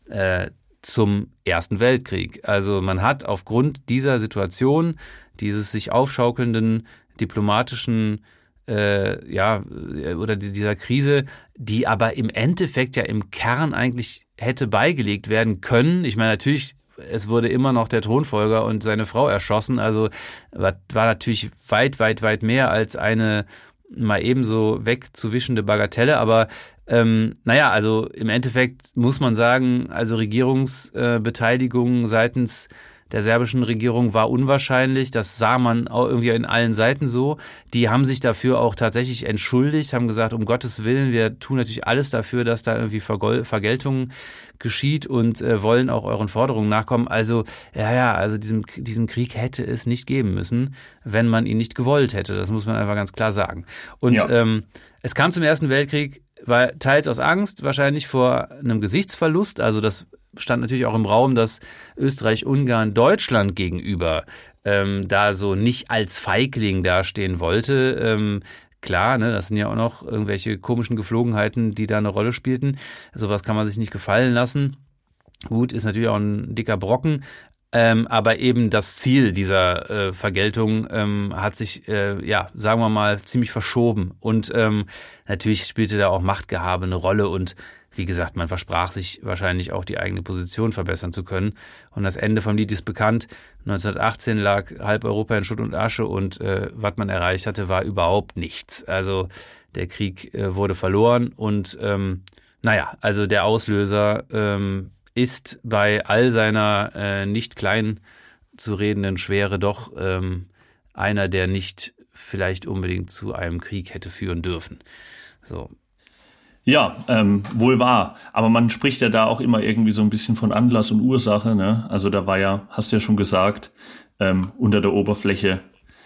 äh, zum Ersten Weltkrieg. Also man hat aufgrund dieser Situation, dieses sich aufschaukelnden diplomatischen äh, ja, oder dieser Krise, die aber im Endeffekt ja im Kern eigentlich hätte beigelegt werden können. Ich meine, natürlich, es wurde immer noch der Thronfolger und seine Frau erschossen. Also war, war natürlich weit, weit, weit mehr als eine mal ebenso wegzuwischende Bagatelle, aber ähm, naja, also im Endeffekt muss man sagen, also Regierungsbeteiligung äh, seitens der serbischen Regierung war unwahrscheinlich. Das sah man auch irgendwie in allen Seiten so. Die haben sich dafür auch tatsächlich entschuldigt, haben gesagt, um Gottes Willen, wir tun natürlich alles dafür, dass da irgendwie Vergeltung geschieht und äh, wollen auch euren Forderungen nachkommen. Also, ja, ja, also diesem, diesen Krieg hätte es nicht geben müssen, wenn man ihn nicht gewollt hätte. Das muss man einfach ganz klar sagen. Und ja. ähm, es kam zum Ersten Weltkrieg, war teils aus Angst, wahrscheinlich vor einem Gesichtsverlust. Also das stand natürlich auch im Raum, dass Österreich-Ungarn Deutschland gegenüber ähm, da so nicht als Feigling dastehen wollte. Ähm, klar, ne, das sind ja auch noch irgendwelche komischen Geflogenheiten, die da eine Rolle spielten. Sowas kann man sich nicht gefallen lassen. Gut, ist natürlich auch ein dicker Brocken, ähm, aber eben das Ziel dieser äh, Vergeltung ähm, hat sich, äh, ja, sagen wir mal, ziemlich verschoben. Und ähm, natürlich spielte da auch Machtgehabe eine Rolle und wie gesagt, man versprach sich wahrscheinlich auch die eigene Position verbessern zu können. Und das Ende vom Lied ist bekannt. 1918 lag halb Europa in Schutt und Asche und äh, was man erreicht hatte, war überhaupt nichts. Also der Krieg äh, wurde verloren und ähm, naja, also der Auslöser ähm, ist bei all seiner äh, nicht klein zu redenden Schwere doch ähm, einer, der nicht vielleicht unbedingt zu einem Krieg hätte führen dürfen. So, ja, ähm, wohl wahr. Aber man spricht ja da auch immer irgendwie so ein bisschen von Anlass und Ursache. Ne? Also da war ja, hast du ja schon gesagt, ähm, unter der Oberfläche.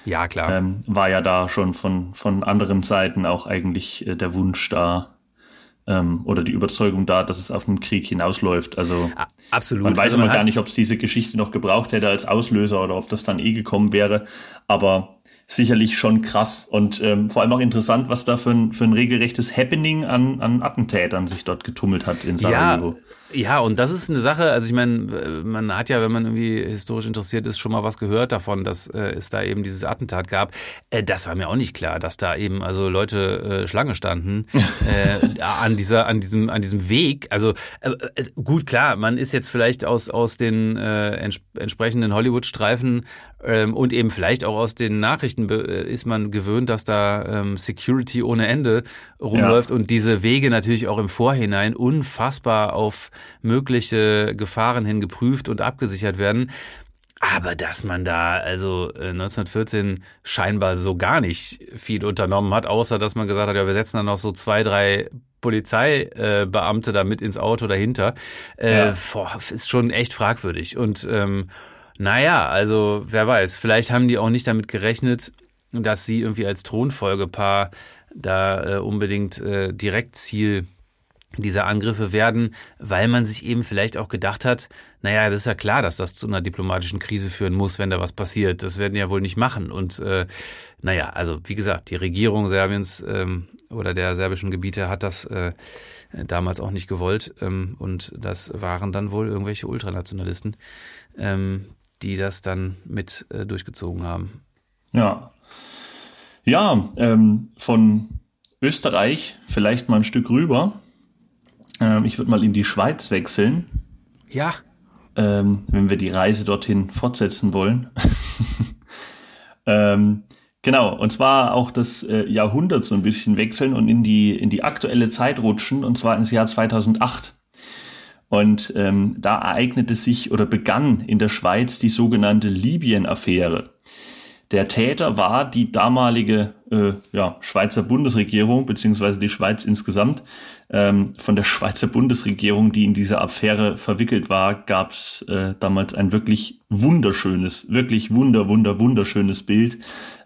Ja, klar. Ähm, war ja da schon von, von anderen Seiten auch eigentlich äh, der Wunsch da ähm, oder die Überzeugung da, dass es auf einen Krieg hinausläuft. Also absolut. Man weiß also immer gar nicht, ob es diese Geschichte noch gebraucht hätte als Auslöser oder ob das dann eh gekommen wäre. Aber sicherlich schon krass und ähm, vor allem auch interessant, was da für ein, für ein regelrechtes Happening an, an Attentätern sich dort getummelt hat in Sarajevo. Ja, ja, und das ist eine Sache, also ich meine, man hat ja, wenn man irgendwie historisch interessiert ist, schon mal was gehört davon, dass äh, es da eben dieses Attentat gab. Äh, das war mir auch nicht klar, dass da eben also Leute äh, Schlange standen äh, an dieser, an diesem, an diesem Weg. Also äh, äh, gut, klar, man ist jetzt vielleicht aus aus den äh, ents entsprechenden Hollywood-Streifen ähm, und eben vielleicht auch aus den Nachrichten äh, ist man gewöhnt, dass da ähm, Security ohne Ende rumläuft ja. und diese Wege natürlich auch im Vorhinein unfassbar auf mögliche Gefahren hin geprüft und abgesichert werden. Aber dass man da also 1914 äh, scheinbar so gar nicht viel unternommen hat, außer dass man gesagt hat, ja, wir setzen dann noch so zwei, drei Polizeibeamte äh, da mit ins Auto dahinter, äh, ja. boah, ist schon echt fragwürdig. Und ähm, naja, also wer weiß, vielleicht haben die auch nicht damit gerechnet, dass sie irgendwie als Thronfolgepaar da äh, unbedingt äh, Direktziel dieser Angriffe werden, weil man sich eben vielleicht auch gedacht hat, naja, das ist ja klar, dass das zu einer diplomatischen Krise führen muss, wenn da was passiert. Das werden die ja wohl nicht machen. Und äh, naja, also wie gesagt, die Regierung Serbiens ähm, oder der serbischen Gebiete hat das äh, damals auch nicht gewollt. Ähm, und das waren dann wohl irgendwelche Ultranationalisten, ähm, die das dann mit äh, durchgezogen haben. Ja. Ja, ähm, von Österreich vielleicht mal ein Stück rüber ähm, ich würde mal in die Schweiz wechseln. Ja. Ähm, wenn wir die Reise dorthin fortsetzen wollen. ähm, genau, und zwar auch das äh, Jahrhundert so ein bisschen wechseln und in die, in die aktuelle Zeit rutschen, und zwar ins Jahr 2008. Und ähm, da ereignete sich oder begann in der Schweiz die sogenannte Libyen-Affäre. Der Täter war die damalige äh, ja, Schweizer Bundesregierung, beziehungsweise die Schweiz insgesamt. Ähm, von der Schweizer Bundesregierung, die in diese Affäre verwickelt war, gab es äh, damals ein wirklich wunderschönes, wirklich wunder, wunder, wunderschönes Bild,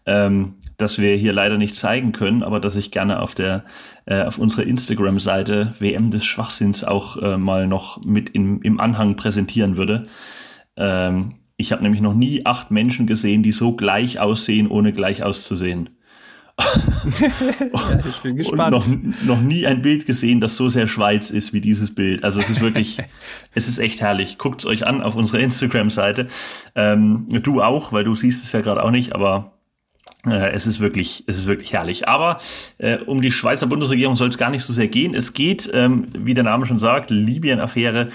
ähm, das wir hier leider nicht zeigen können, aber das ich gerne auf der äh, auf unserer Instagram-Seite WM des Schwachsinns auch äh, mal noch mit im, im Anhang präsentieren würde. Ähm, ich habe nämlich noch nie acht Menschen gesehen, die so gleich aussehen, ohne gleich auszusehen. ja, ich bin gespannt. Und noch, noch nie ein Bild gesehen, das so sehr Schweiz ist wie dieses Bild. Also es ist wirklich, es ist echt herrlich. Guckt es euch an auf unserer Instagram-Seite. Ähm, du auch, weil du siehst es ja gerade auch nicht, aber es ist wirklich, es ist wirklich herrlich. Aber äh, um die Schweizer Bundesregierung soll es gar nicht so sehr gehen. Es geht, ähm, wie der Name schon sagt, Libyen-Affäre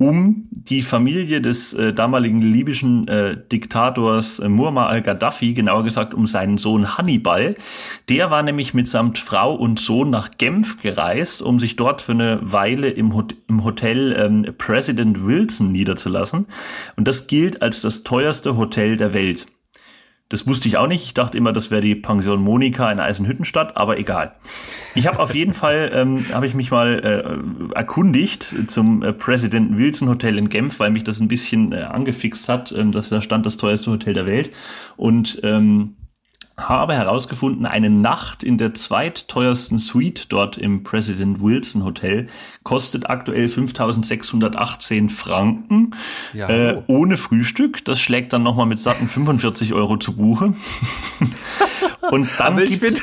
um die Familie des äh, damaligen libyschen äh, Diktators äh, Muammar al-Gaddafi, genauer gesagt um seinen Sohn Hannibal. Der war nämlich mitsamt Frau und Sohn nach Genf gereist, um sich dort für eine Weile im, Hot im Hotel ähm, President Wilson niederzulassen. Und das gilt als das teuerste Hotel der Welt. Das wusste ich auch nicht. Ich dachte immer, das wäre die Pension Monika in Eisenhüttenstadt, aber egal. Ich habe auf jeden Fall, ähm, habe ich mich mal äh, erkundigt zum äh, President Wilson Hotel in Genf, weil mich das ein bisschen äh, angefixt hat, ähm, dass da stand das teuerste Hotel der Welt. Und ähm, habe herausgefunden, eine Nacht in der zweitteuersten Suite dort im President Wilson Hotel kostet aktuell 5618 Franken ja, äh, ohne Frühstück. Das schlägt dann nochmal mit satten 45 Euro zu Buche. Und dann Aber ich bin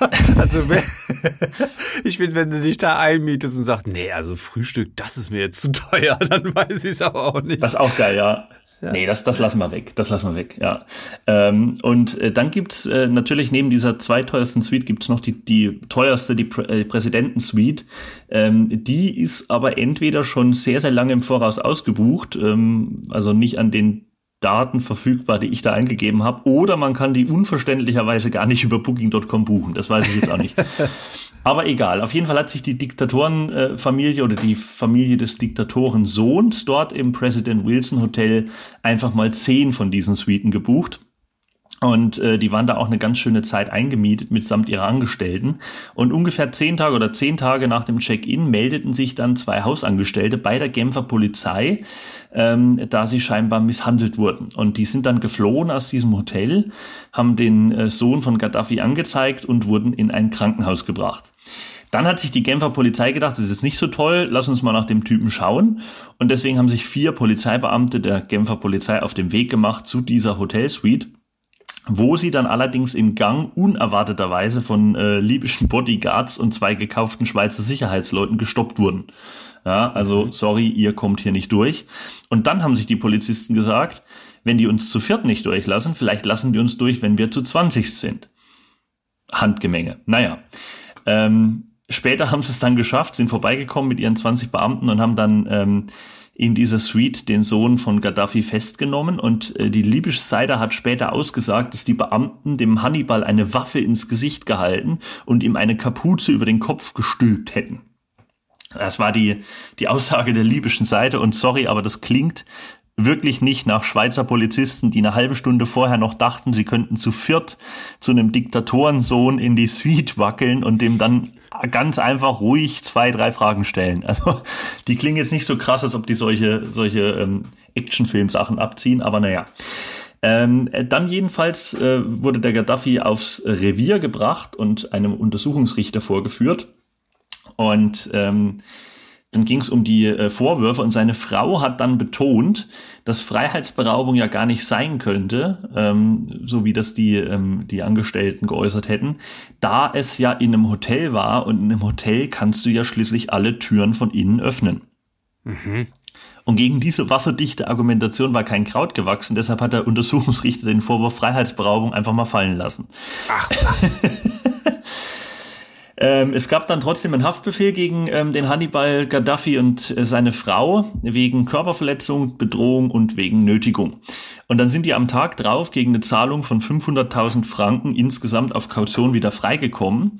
also ich finde, wenn du dich da einmietest und sagst, nee, also Frühstück, das ist mir jetzt zu teuer, dann weiß ich es aber auch nicht. Das ist auch geil, ja. Ja. Nee, das, das lassen wir weg. Das lassen wir weg, ja. Ähm, und äh, dann gibt's äh, natürlich neben dieser zweiteuersten Suite gibt's noch die, die teuerste, die Prä äh, Präsidentensuite. Ähm, die ist aber entweder schon sehr, sehr lange im Voraus ausgebucht, ähm, also nicht an den Daten verfügbar, die ich da eingegeben habe, oder man kann die unverständlicherweise gar nicht über Booking.com buchen. Das weiß ich jetzt auch nicht. Aber egal, auf jeden Fall hat sich die Diktatorenfamilie oder die Familie des Diktatorensohns dort im President Wilson Hotel einfach mal zehn von diesen Suiten gebucht. Und äh, die waren da auch eine ganz schöne Zeit eingemietet mitsamt ihrer Angestellten. Und ungefähr zehn Tage oder zehn Tage nach dem Check-in meldeten sich dann zwei Hausangestellte bei der Genfer Polizei, ähm, da sie scheinbar misshandelt wurden. Und die sind dann geflohen aus diesem Hotel, haben den äh, Sohn von Gaddafi angezeigt und wurden in ein Krankenhaus gebracht. Dann hat sich die Genfer Polizei gedacht, das ist nicht so toll, lass uns mal nach dem Typen schauen. Und deswegen haben sich vier Polizeibeamte der Genfer Polizei auf den Weg gemacht zu dieser Hotelsuite wo sie dann allerdings im Gang unerwarteterweise von äh, libyschen Bodyguards und zwei gekauften Schweizer Sicherheitsleuten gestoppt wurden. Ja, also mhm. sorry, ihr kommt hier nicht durch. Und dann haben sich die Polizisten gesagt, wenn die uns zu viert nicht durchlassen, vielleicht lassen die uns durch, wenn wir zu 20 sind. Handgemenge. Naja. Ähm, später haben sie es dann geschafft, sind vorbeigekommen mit ihren 20 Beamten und haben dann ähm, in dieser Suite den Sohn von Gaddafi festgenommen und äh, die libysche Seite hat später ausgesagt, dass die Beamten dem Hannibal eine Waffe ins Gesicht gehalten und ihm eine Kapuze über den Kopf gestülpt hätten. Das war die, die Aussage der libyschen Seite und sorry, aber das klingt wirklich nicht nach Schweizer Polizisten, die eine halbe Stunde vorher noch dachten, sie könnten zu viert zu einem Diktatorensohn in die Suite wackeln und dem dann ganz einfach ruhig zwei, drei Fragen stellen. Also die klingen jetzt nicht so krass, als ob die solche, solche ähm, Actionfilm-Sachen abziehen, aber naja. Ähm, dann jedenfalls äh, wurde der Gaddafi aufs Revier gebracht und einem Untersuchungsrichter vorgeführt. Und ähm, dann ging es um die äh, Vorwürfe und seine Frau hat dann betont, dass Freiheitsberaubung ja gar nicht sein könnte, ähm, so wie das die, ähm, die Angestellten geäußert hätten, da es ja in einem Hotel war und in einem Hotel kannst du ja schließlich alle Türen von innen öffnen. Mhm. Und gegen diese wasserdichte Argumentation war kein Kraut gewachsen, deshalb hat der Untersuchungsrichter den Vorwurf Freiheitsberaubung einfach mal fallen lassen. Ach was. Ähm, es gab dann trotzdem einen Haftbefehl gegen ähm, den Hannibal Gaddafi und äh, seine Frau wegen Körperverletzung, Bedrohung und wegen Nötigung. Und dann sind die am Tag drauf gegen eine Zahlung von 500.000 Franken insgesamt auf Kaution wieder freigekommen.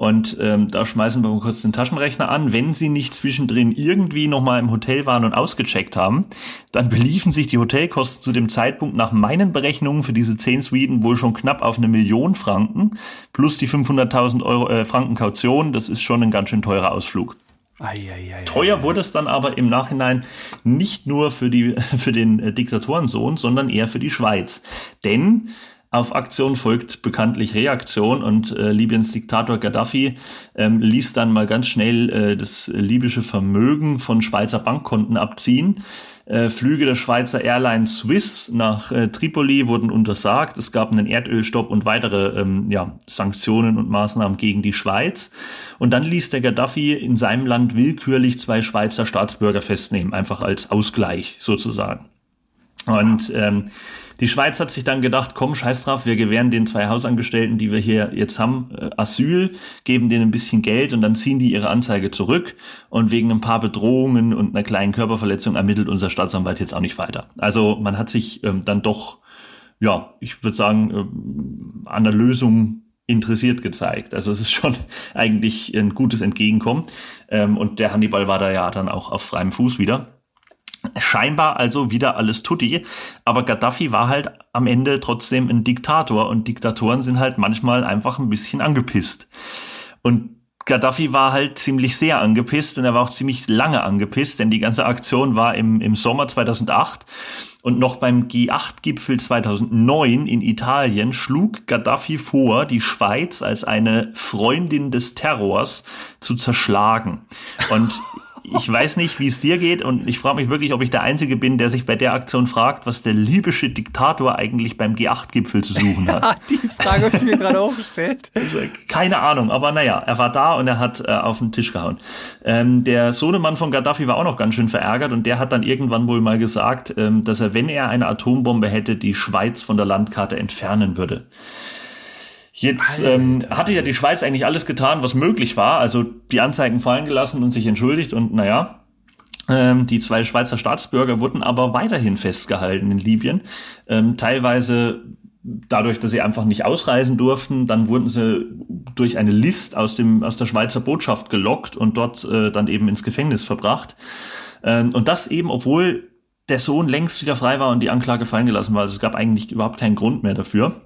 Und ähm, da schmeißen wir mal kurz den Taschenrechner an. Wenn Sie nicht zwischendrin irgendwie nochmal im Hotel waren und ausgecheckt haben, dann beliefen sich die Hotelkosten zu dem Zeitpunkt nach meinen Berechnungen für diese zehn Sweden wohl schon knapp auf eine Million Franken plus die 500.000 Euro äh, Franken Kaution. Das ist schon ein ganz schön teurer Ausflug. Ei, ei, ei, Teuer wurde es dann aber im Nachhinein nicht nur für, die, für den äh, Diktatorensohn, sondern eher für die Schweiz. Denn auf Aktion folgt bekanntlich Reaktion und äh, Libyens Diktator Gaddafi ähm, ließ dann mal ganz schnell äh, das libysche Vermögen von Schweizer Bankkonten abziehen. Äh, Flüge der Schweizer Airline Swiss nach äh, Tripoli wurden untersagt. Es gab einen Erdölstopp und weitere ähm, ja, Sanktionen und Maßnahmen gegen die Schweiz. Und dann ließ der Gaddafi in seinem Land willkürlich zwei Schweizer Staatsbürger festnehmen, einfach als Ausgleich sozusagen. Und ähm, die Schweiz hat sich dann gedacht, komm, scheiß drauf, wir gewähren den zwei Hausangestellten, die wir hier jetzt haben, äh, Asyl, geben denen ein bisschen Geld und dann ziehen die ihre Anzeige zurück und wegen ein paar Bedrohungen und einer kleinen Körperverletzung ermittelt unser Staatsanwalt jetzt auch nicht weiter. Also man hat sich ähm, dann doch, ja, ich würde sagen, ähm, an der Lösung interessiert gezeigt. Also es ist schon eigentlich ein gutes Entgegenkommen. Ähm, und der Hannibal war da ja dann auch auf freiem Fuß wieder. Scheinbar also wieder alles tutti, aber Gaddafi war halt am Ende trotzdem ein Diktator und Diktatoren sind halt manchmal einfach ein bisschen angepisst. Und Gaddafi war halt ziemlich sehr angepisst und er war auch ziemlich lange angepisst, denn die ganze Aktion war im, im Sommer 2008 und noch beim G8-Gipfel 2009 in Italien schlug Gaddafi vor, die Schweiz als eine Freundin des Terrors zu zerschlagen. Und ich weiß nicht, wie es dir geht und ich frage mich wirklich, ob ich der Einzige bin, der sich bei der Aktion fragt, was der libysche Diktator eigentlich beim G8-Gipfel zu suchen hat. Ja, die Frage habe ich mir gerade auch gestellt. Also, keine Ahnung, aber naja, er war da und er hat äh, auf den Tisch gehauen. Ähm, der Sohnemann von Gaddafi war auch noch ganz schön verärgert und der hat dann irgendwann wohl mal gesagt, ähm, dass er, wenn er eine Atombombe hätte, die Schweiz von der Landkarte entfernen würde. Jetzt ähm, hatte ja die Schweiz eigentlich alles getan, was möglich war, also die Anzeigen fallen gelassen und sich entschuldigt und naja, ähm, die zwei Schweizer Staatsbürger wurden aber weiterhin festgehalten in Libyen, ähm, teilweise dadurch, dass sie einfach nicht ausreisen durften, dann wurden sie durch eine List aus dem aus der Schweizer Botschaft gelockt und dort äh, dann eben ins Gefängnis verbracht. Ähm, und das eben, obwohl der Sohn längst wieder frei war und die Anklage fallen gelassen war. Also es gab eigentlich überhaupt keinen Grund mehr dafür.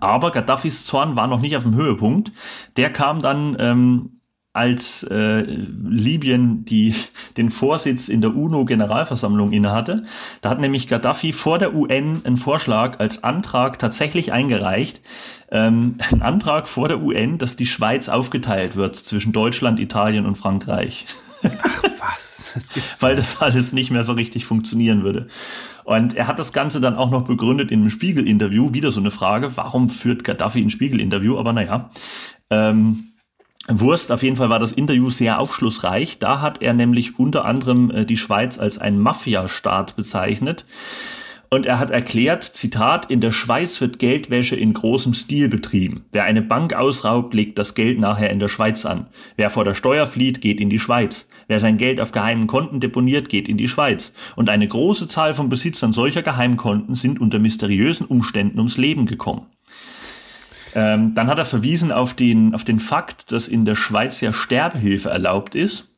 Aber Gaddafis Zorn war noch nicht auf dem Höhepunkt. Der kam dann, ähm, als äh, Libyen die, den Vorsitz in der UNO-Generalversammlung innehatte. Da hat nämlich Gaddafi vor der UN einen Vorschlag als Antrag tatsächlich eingereicht. Ähm, ein Antrag vor der UN, dass die Schweiz aufgeteilt wird zwischen Deutschland, Italien und Frankreich. Ach was, das gibt's Weil das alles nicht mehr so richtig funktionieren würde. Und er hat das Ganze dann auch noch begründet in einem Spiegel-Interview. Wieder so eine Frage, warum führt Gaddafi ein Spiegel-Interview? Aber naja. Ähm, Wurst, auf jeden Fall war das Interview sehr aufschlussreich. Da hat er nämlich unter anderem äh, die Schweiz als ein Mafiastaat bezeichnet. Und er hat erklärt, Zitat, in der Schweiz wird Geldwäsche in großem Stil betrieben. Wer eine Bank ausraubt, legt das Geld nachher in der Schweiz an. Wer vor der Steuer flieht, geht in die Schweiz. Wer sein Geld auf geheimen Konten deponiert, geht in die Schweiz. Und eine große Zahl von Besitzern solcher Geheimkonten sind unter mysteriösen Umständen ums Leben gekommen. Ähm, dann hat er verwiesen auf den, auf den Fakt, dass in der Schweiz ja Sterbehilfe erlaubt ist.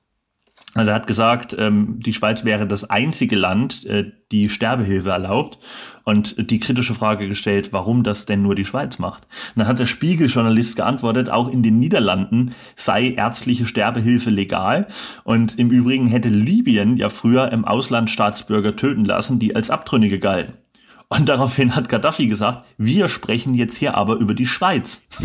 Also er hat gesagt, ähm, die Schweiz wäre das einzige Land, äh, die Sterbehilfe erlaubt und die kritische Frage gestellt, warum das denn nur die Schweiz macht. Und dann hat der Spiegeljournalist geantwortet, auch in den Niederlanden sei ärztliche Sterbehilfe legal und im Übrigen hätte Libyen ja früher im Ausland Staatsbürger töten lassen, die als Abtrünnige galten. Und daraufhin hat Gaddafi gesagt, wir sprechen jetzt hier aber über die Schweiz.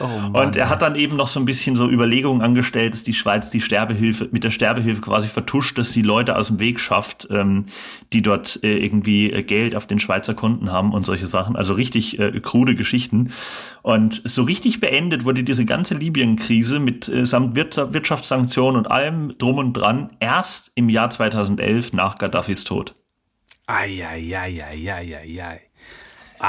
Oh und er hat dann eben noch so ein bisschen so Überlegungen angestellt, dass die Schweiz die Sterbehilfe, mit der Sterbehilfe quasi vertuscht, dass sie Leute aus dem Weg schafft, ähm, die dort äh, irgendwie äh, Geld auf den Schweizer Konten haben und solche Sachen. Also richtig äh, krude Geschichten. Und so richtig beendet wurde diese ganze Libyen-Krise mit äh, samt Wirtschaftssanktionen und allem drum und dran erst im Jahr 2011 nach Gaddafis Tod. Eieieiei.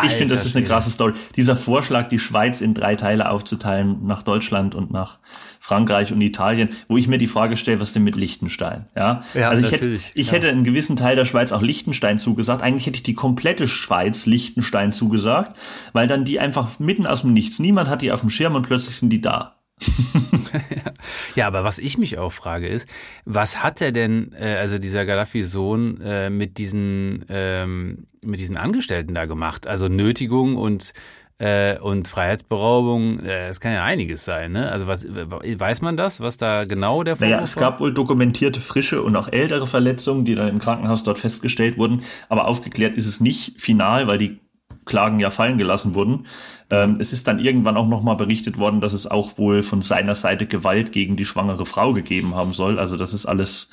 Ich finde, das ist eine krasse Story. Dieser Vorschlag, die Schweiz in drei Teile aufzuteilen, nach Deutschland und nach Frankreich und Italien, wo ich mir die Frage stelle, was denn mit Liechtenstein? Ja, ja also ich, hätte, ich ja. hätte einen gewissen Teil der Schweiz auch Liechtenstein zugesagt. Eigentlich hätte ich die komplette Schweiz Liechtenstein zugesagt, weil dann die einfach mitten aus dem Nichts, niemand hat die auf dem Schirm und plötzlich sind die da. ja, aber was ich mich auch frage ist, was hat er denn, äh, also dieser Gaddafi-Sohn, äh, mit diesen ähm, mit diesen Angestellten da gemacht? Also Nötigung und äh, und Freiheitsberaubung, äh, das kann ja einiges sein, ne? Also was weiß man das, was da genau der Vorwurf Naja, es gab wohl dokumentierte frische und auch ältere Verletzungen, die dann im Krankenhaus dort festgestellt wurden, aber aufgeklärt ist es nicht final, weil die Klagen ja fallen gelassen wurden. Ähm, es ist dann irgendwann auch nochmal berichtet worden, dass es auch wohl von seiner Seite Gewalt gegen die schwangere Frau gegeben haben soll. Also das ist alles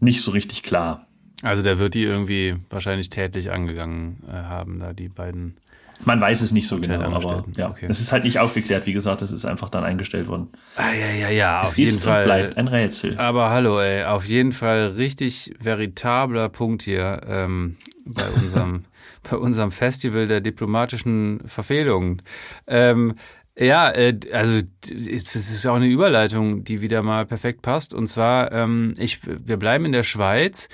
nicht so richtig klar. Also der wird die irgendwie wahrscheinlich tätlich angegangen äh, haben, da die beiden. Man weiß es nicht so genau, aber ja, okay. das ist halt nicht aufgeklärt. Wie gesagt, das ist einfach dann eingestellt worden. Ah, ja, ja, ja, es auf jeden Fall. bleibt ein Rätsel. Aber hallo, ey, auf jeden Fall richtig veritabler Punkt hier ähm, bei unserem bei unserem Festival der diplomatischen Verfehlungen. Ähm, ja, äh, also es ist auch eine Überleitung, die wieder mal perfekt passt. Und zwar, ähm, ich, wir bleiben in der Schweiz.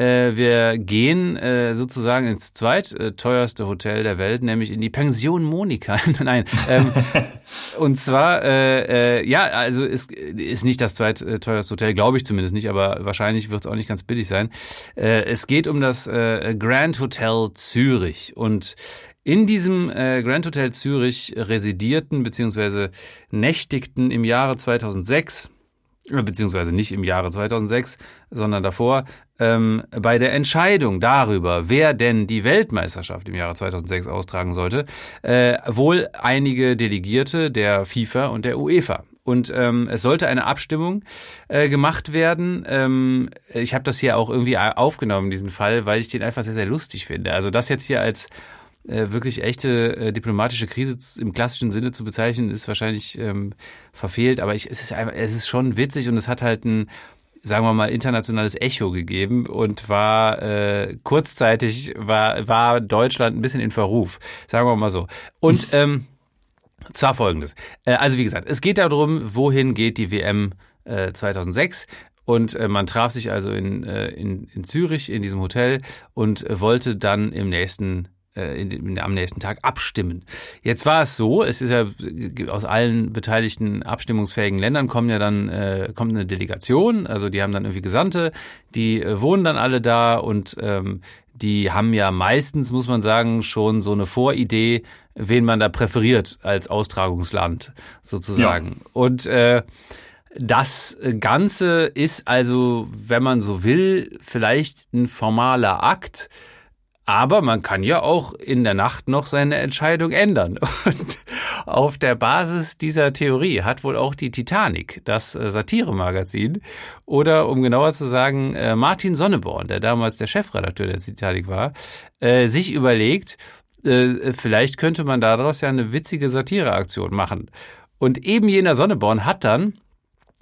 Äh, wir gehen äh, sozusagen ins zweitteuerste Hotel der Welt, nämlich in die Pension Monika. Nein, ähm, und zwar, äh, äh, ja, also ist, ist nicht das zweitteuerste Hotel, glaube ich zumindest nicht, aber wahrscheinlich wird es auch nicht ganz billig sein. Äh, es geht um das äh, Grand Hotel Zürich und in diesem äh, Grand Hotel Zürich residierten bzw. nächtigten im Jahre 2006 beziehungsweise nicht im Jahre 2006, sondern davor, ähm, bei der Entscheidung darüber, wer denn die Weltmeisterschaft im Jahre 2006 austragen sollte, äh, wohl einige Delegierte der FIFA und der UEFA. Und ähm, es sollte eine Abstimmung äh, gemacht werden. Ähm, ich habe das hier auch irgendwie aufgenommen, diesen Fall, weil ich den einfach sehr, sehr lustig finde. Also das jetzt hier als äh, wirklich echte äh, diplomatische Krise im klassischen Sinne zu bezeichnen, ist wahrscheinlich ähm, verfehlt, aber ich, es, ist einfach, es ist schon witzig und es hat halt ein, sagen wir mal, internationales Echo gegeben und war äh, kurzzeitig war, war Deutschland ein bisschen in Verruf, sagen wir mal so. Und ähm, zwar folgendes. Äh, also wie gesagt, es geht darum, wohin geht die WM äh, 2006 und äh, man traf sich also in, äh, in, in Zürich in diesem Hotel und wollte dann im nächsten äh, in, in, am nächsten Tag abstimmen. Jetzt war es so, es ist ja aus allen beteiligten abstimmungsfähigen Ländern kommen ja dann äh, kommt eine Delegation, also die haben dann irgendwie Gesandte, die äh, wohnen dann alle da und ähm, die haben ja meistens, muss man sagen, schon so eine Voridee, wen man da präferiert als Austragungsland sozusagen. Ja. Und äh, das Ganze ist also, wenn man so will, vielleicht ein formaler Akt, aber man kann ja auch in der Nacht noch seine Entscheidung ändern. Und auf der Basis dieser Theorie hat wohl auch die Titanic, das äh, Satiremagazin, oder um genauer zu sagen, äh, Martin Sonneborn, der damals der Chefredakteur der Titanic war, äh, sich überlegt, vielleicht könnte man daraus ja eine witzige Satireaktion machen. Und eben jener Sonneborn hat dann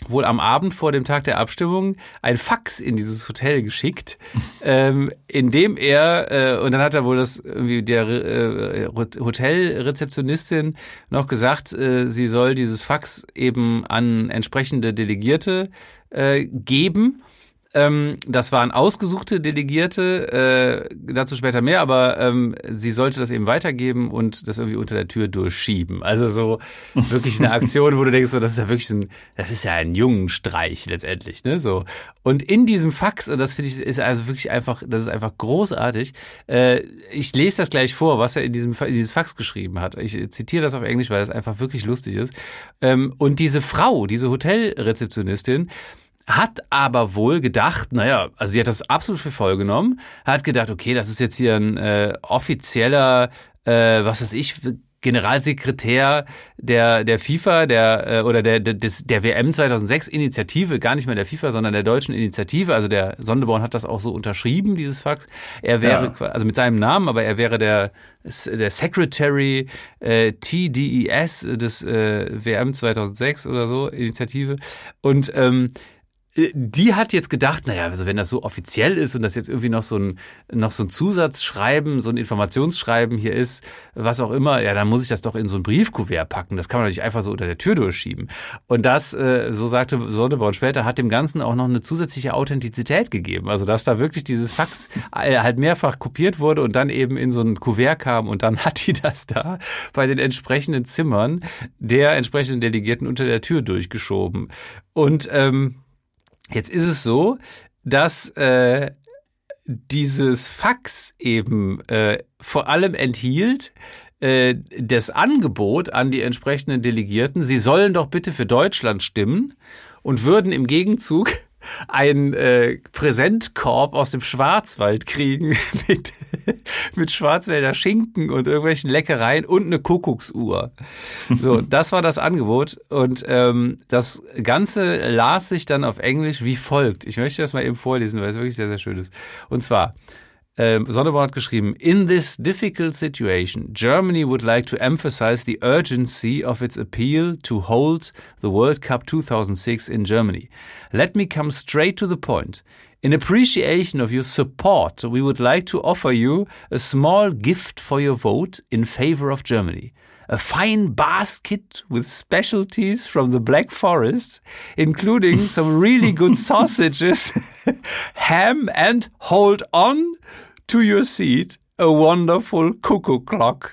wohl am Abend vor dem Tag der Abstimmung ein Fax in dieses Hotel geschickt, ähm, in dem er äh, und dann hat er wohl das irgendwie der äh, Hotelrezeptionistin noch gesagt, äh, sie soll dieses Fax eben an entsprechende Delegierte äh, geben ähm, das waren ausgesuchte Delegierte, äh, dazu später mehr, aber ähm, sie sollte das eben weitergeben und das irgendwie unter der Tür durchschieben. Also so wirklich eine Aktion, wo du denkst, so, das ist ja wirklich ein, das ist ja ein jungen Streich letztendlich, ne? So. Und in diesem Fax, und das finde ich, ist also wirklich einfach, das ist einfach großartig. Äh, ich lese das gleich vor, was er in diesem in dieses Fax geschrieben hat. Ich zitiere das auf Englisch, weil das einfach wirklich lustig ist. Ähm, und diese Frau, diese Hotelrezeptionistin, hat aber wohl gedacht, naja, also die hat das absolut für voll genommen, hat gedacht, okay, das ist jetzt hier ein äh, offizieller, äh, was weiß ich, Generalsekretär der, der FIFA, der, äh, oder der, des, der WM 2006 Initiative, gar nicht mehr der FIFA, sondern der deutschen Initiative. Also der Sonneborn hat das auch so unterschrieben, dieses Fax. Er wäre, ja. also mit seinem Namen, aber er wäre der, der Secretary äh, TDES des äh, WM 2006 oder so, Initiative. Und ähm, die hat jetzt gedacht, naja, also wenn das so offiziell ist und das jetzt irgendwie noch so ein, noch so ein Zusatzschreiben, so ein Informationsschreiben hier ist, was auch immer, ja, dann muss ich das doch in so ein Briefkuvert packen. Das kann man doch nicht einfach so unter der Tür durchschieben. Und das, äh, so sagte Sonneborn später, hat dem Ganzen auch noch eine zusätzliche Authentizität gegeben. Also, dass da wirklich dieses Fax äh, halt mehrfach kopiert wurde und dann eben in so ein Kuvert kam und dann hat die das da bei den entsprechenden Zimmern der entsprechenden Delegierten unter der Tür durchgeschoben. Und ähm, Jetzt ist es so, dass äh, dieses Fax eben äh, vor allem enthielt äh, das Angebot an die entsprechenden Delegierten, sie sollen doch bitte für Deutschland stimmen und würden im Gegenzug einen äh, Präsentkorb aus dem Schwarzwald kriegen mit, mit Schwarzwälder Schinken und irgendwelchen Leckereien und eine Kuckucksuhr. So, das war das Angebot und ähm, das Ganze las sich dann auf Englisch wie folgt. Ich möchte das mal eben vorlesen, weil es wirklich sehr, sehr schön ist. Und zwar, ähm, Sonneborn hat geschrieben, In this difficult situation, Germany would like to emphasize the urgency of its appeal to hold the World Cup 2006 in Germany. Let me come straight to the point. In appreciation of your support, we would like to offer you a small gift for your vote in favor of Germany. A fine basket with specialties from the Black Forest, including some really good sausages, ham, and hold on to your seat a wonderful cuckoo clock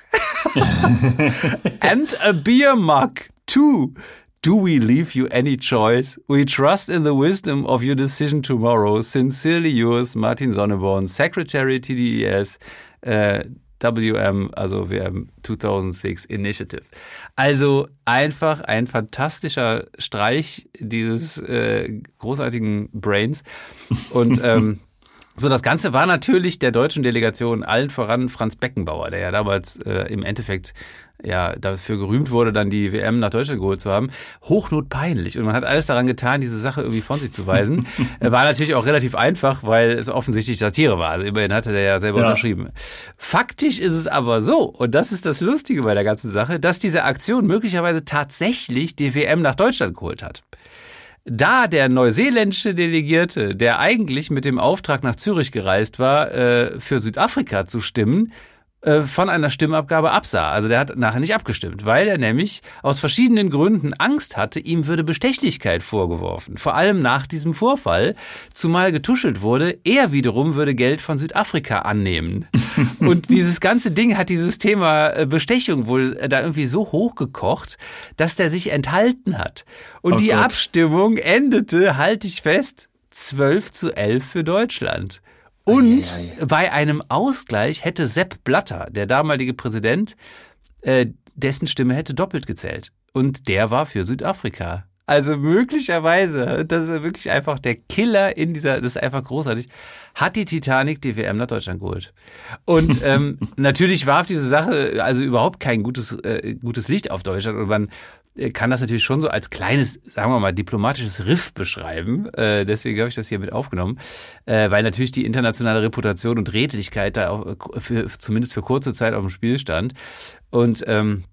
and a beer mug too. Do we leave you any choice? We trust in the wisdom of your decision tomorrow. Sincerely yours, Martin Sonneborn, Secretary TDES, äh, WM, also WM 2006 Initiative. Also einfach ein fantastischer Streich dieses äh, großartigen Brains. Und ähm, So, das Ganze war natürlich der deutschen Delegation allen voran Franz Beckenbauer, der ja damals äh, im Endeffekt ja dafür gerühmt wurde, dann die WM nach Deutschland geholt zu haben. Hochnotpeinlich. Und man hat alles daran getan, diese Sache irgendwie von sich zu weisen. war natürlich auch relativ einfach, weil es offensichtlich Satire war. Also immerhin hatte der ja selber ja. unterschrieben. Faktisch ist es aber so, und das ist das Lustige bei der ganzen Sache, dass diese Aktion möglicherweise tatsächlich die WM nach Deutschland geholt hat. Da der neuseeländische Delegierte, der eigentlich mit dem Auftrag nach Zürich gereist war, äh, für Südafrika zu stimmen, äh, von einer Stimmabgabe absah. Also der hat nachher nicht abgestimmt, weil er nämlich aus verschiedenen Gründen Angst hatte, ihm würde Bestechlichkeit vorgeworfen. Vor allem nach diesem Vorfall, zumal getuschelt wurde, er wiederum würde Geld von Südafrika annehmen. Und dieses ganze Ding hat dieses Thema äh, Bestechung wohl da irgendwie so hochgekocht, dass der sich enthalten hat. Und oh die Gott. Abstimmung endete, halte ich fest, 12 zu 11 für Deutschland. Und ei, ei, ei. bei einem Ausgleich hätte Sepp Blatter, der damalige Präsident, äh, dessen Stimme hätte doppelt gezählt. Und der war für Südafrika. Also möglicherweise, das ist wirklich einfach der Killer in dieser, das ist einfach großartig, hat die Titanic die WM nach Deutschland geholt. Und ähm, natürlich warf diese Sache also überhaupt kein gutes, äh, gutes Licht auf Deutschland. Und man kann das natürlich schon so als kleines, sagen wir mal, diplomatisches Riff beschreiben. Äh, deswegen habe ich das hier mit aufgenommen, äh, weil natürlich die internationale Reputation und Redlichkeit da auch für, zumindest für kurze Zeit auf dem Spiel stand. Und ähm,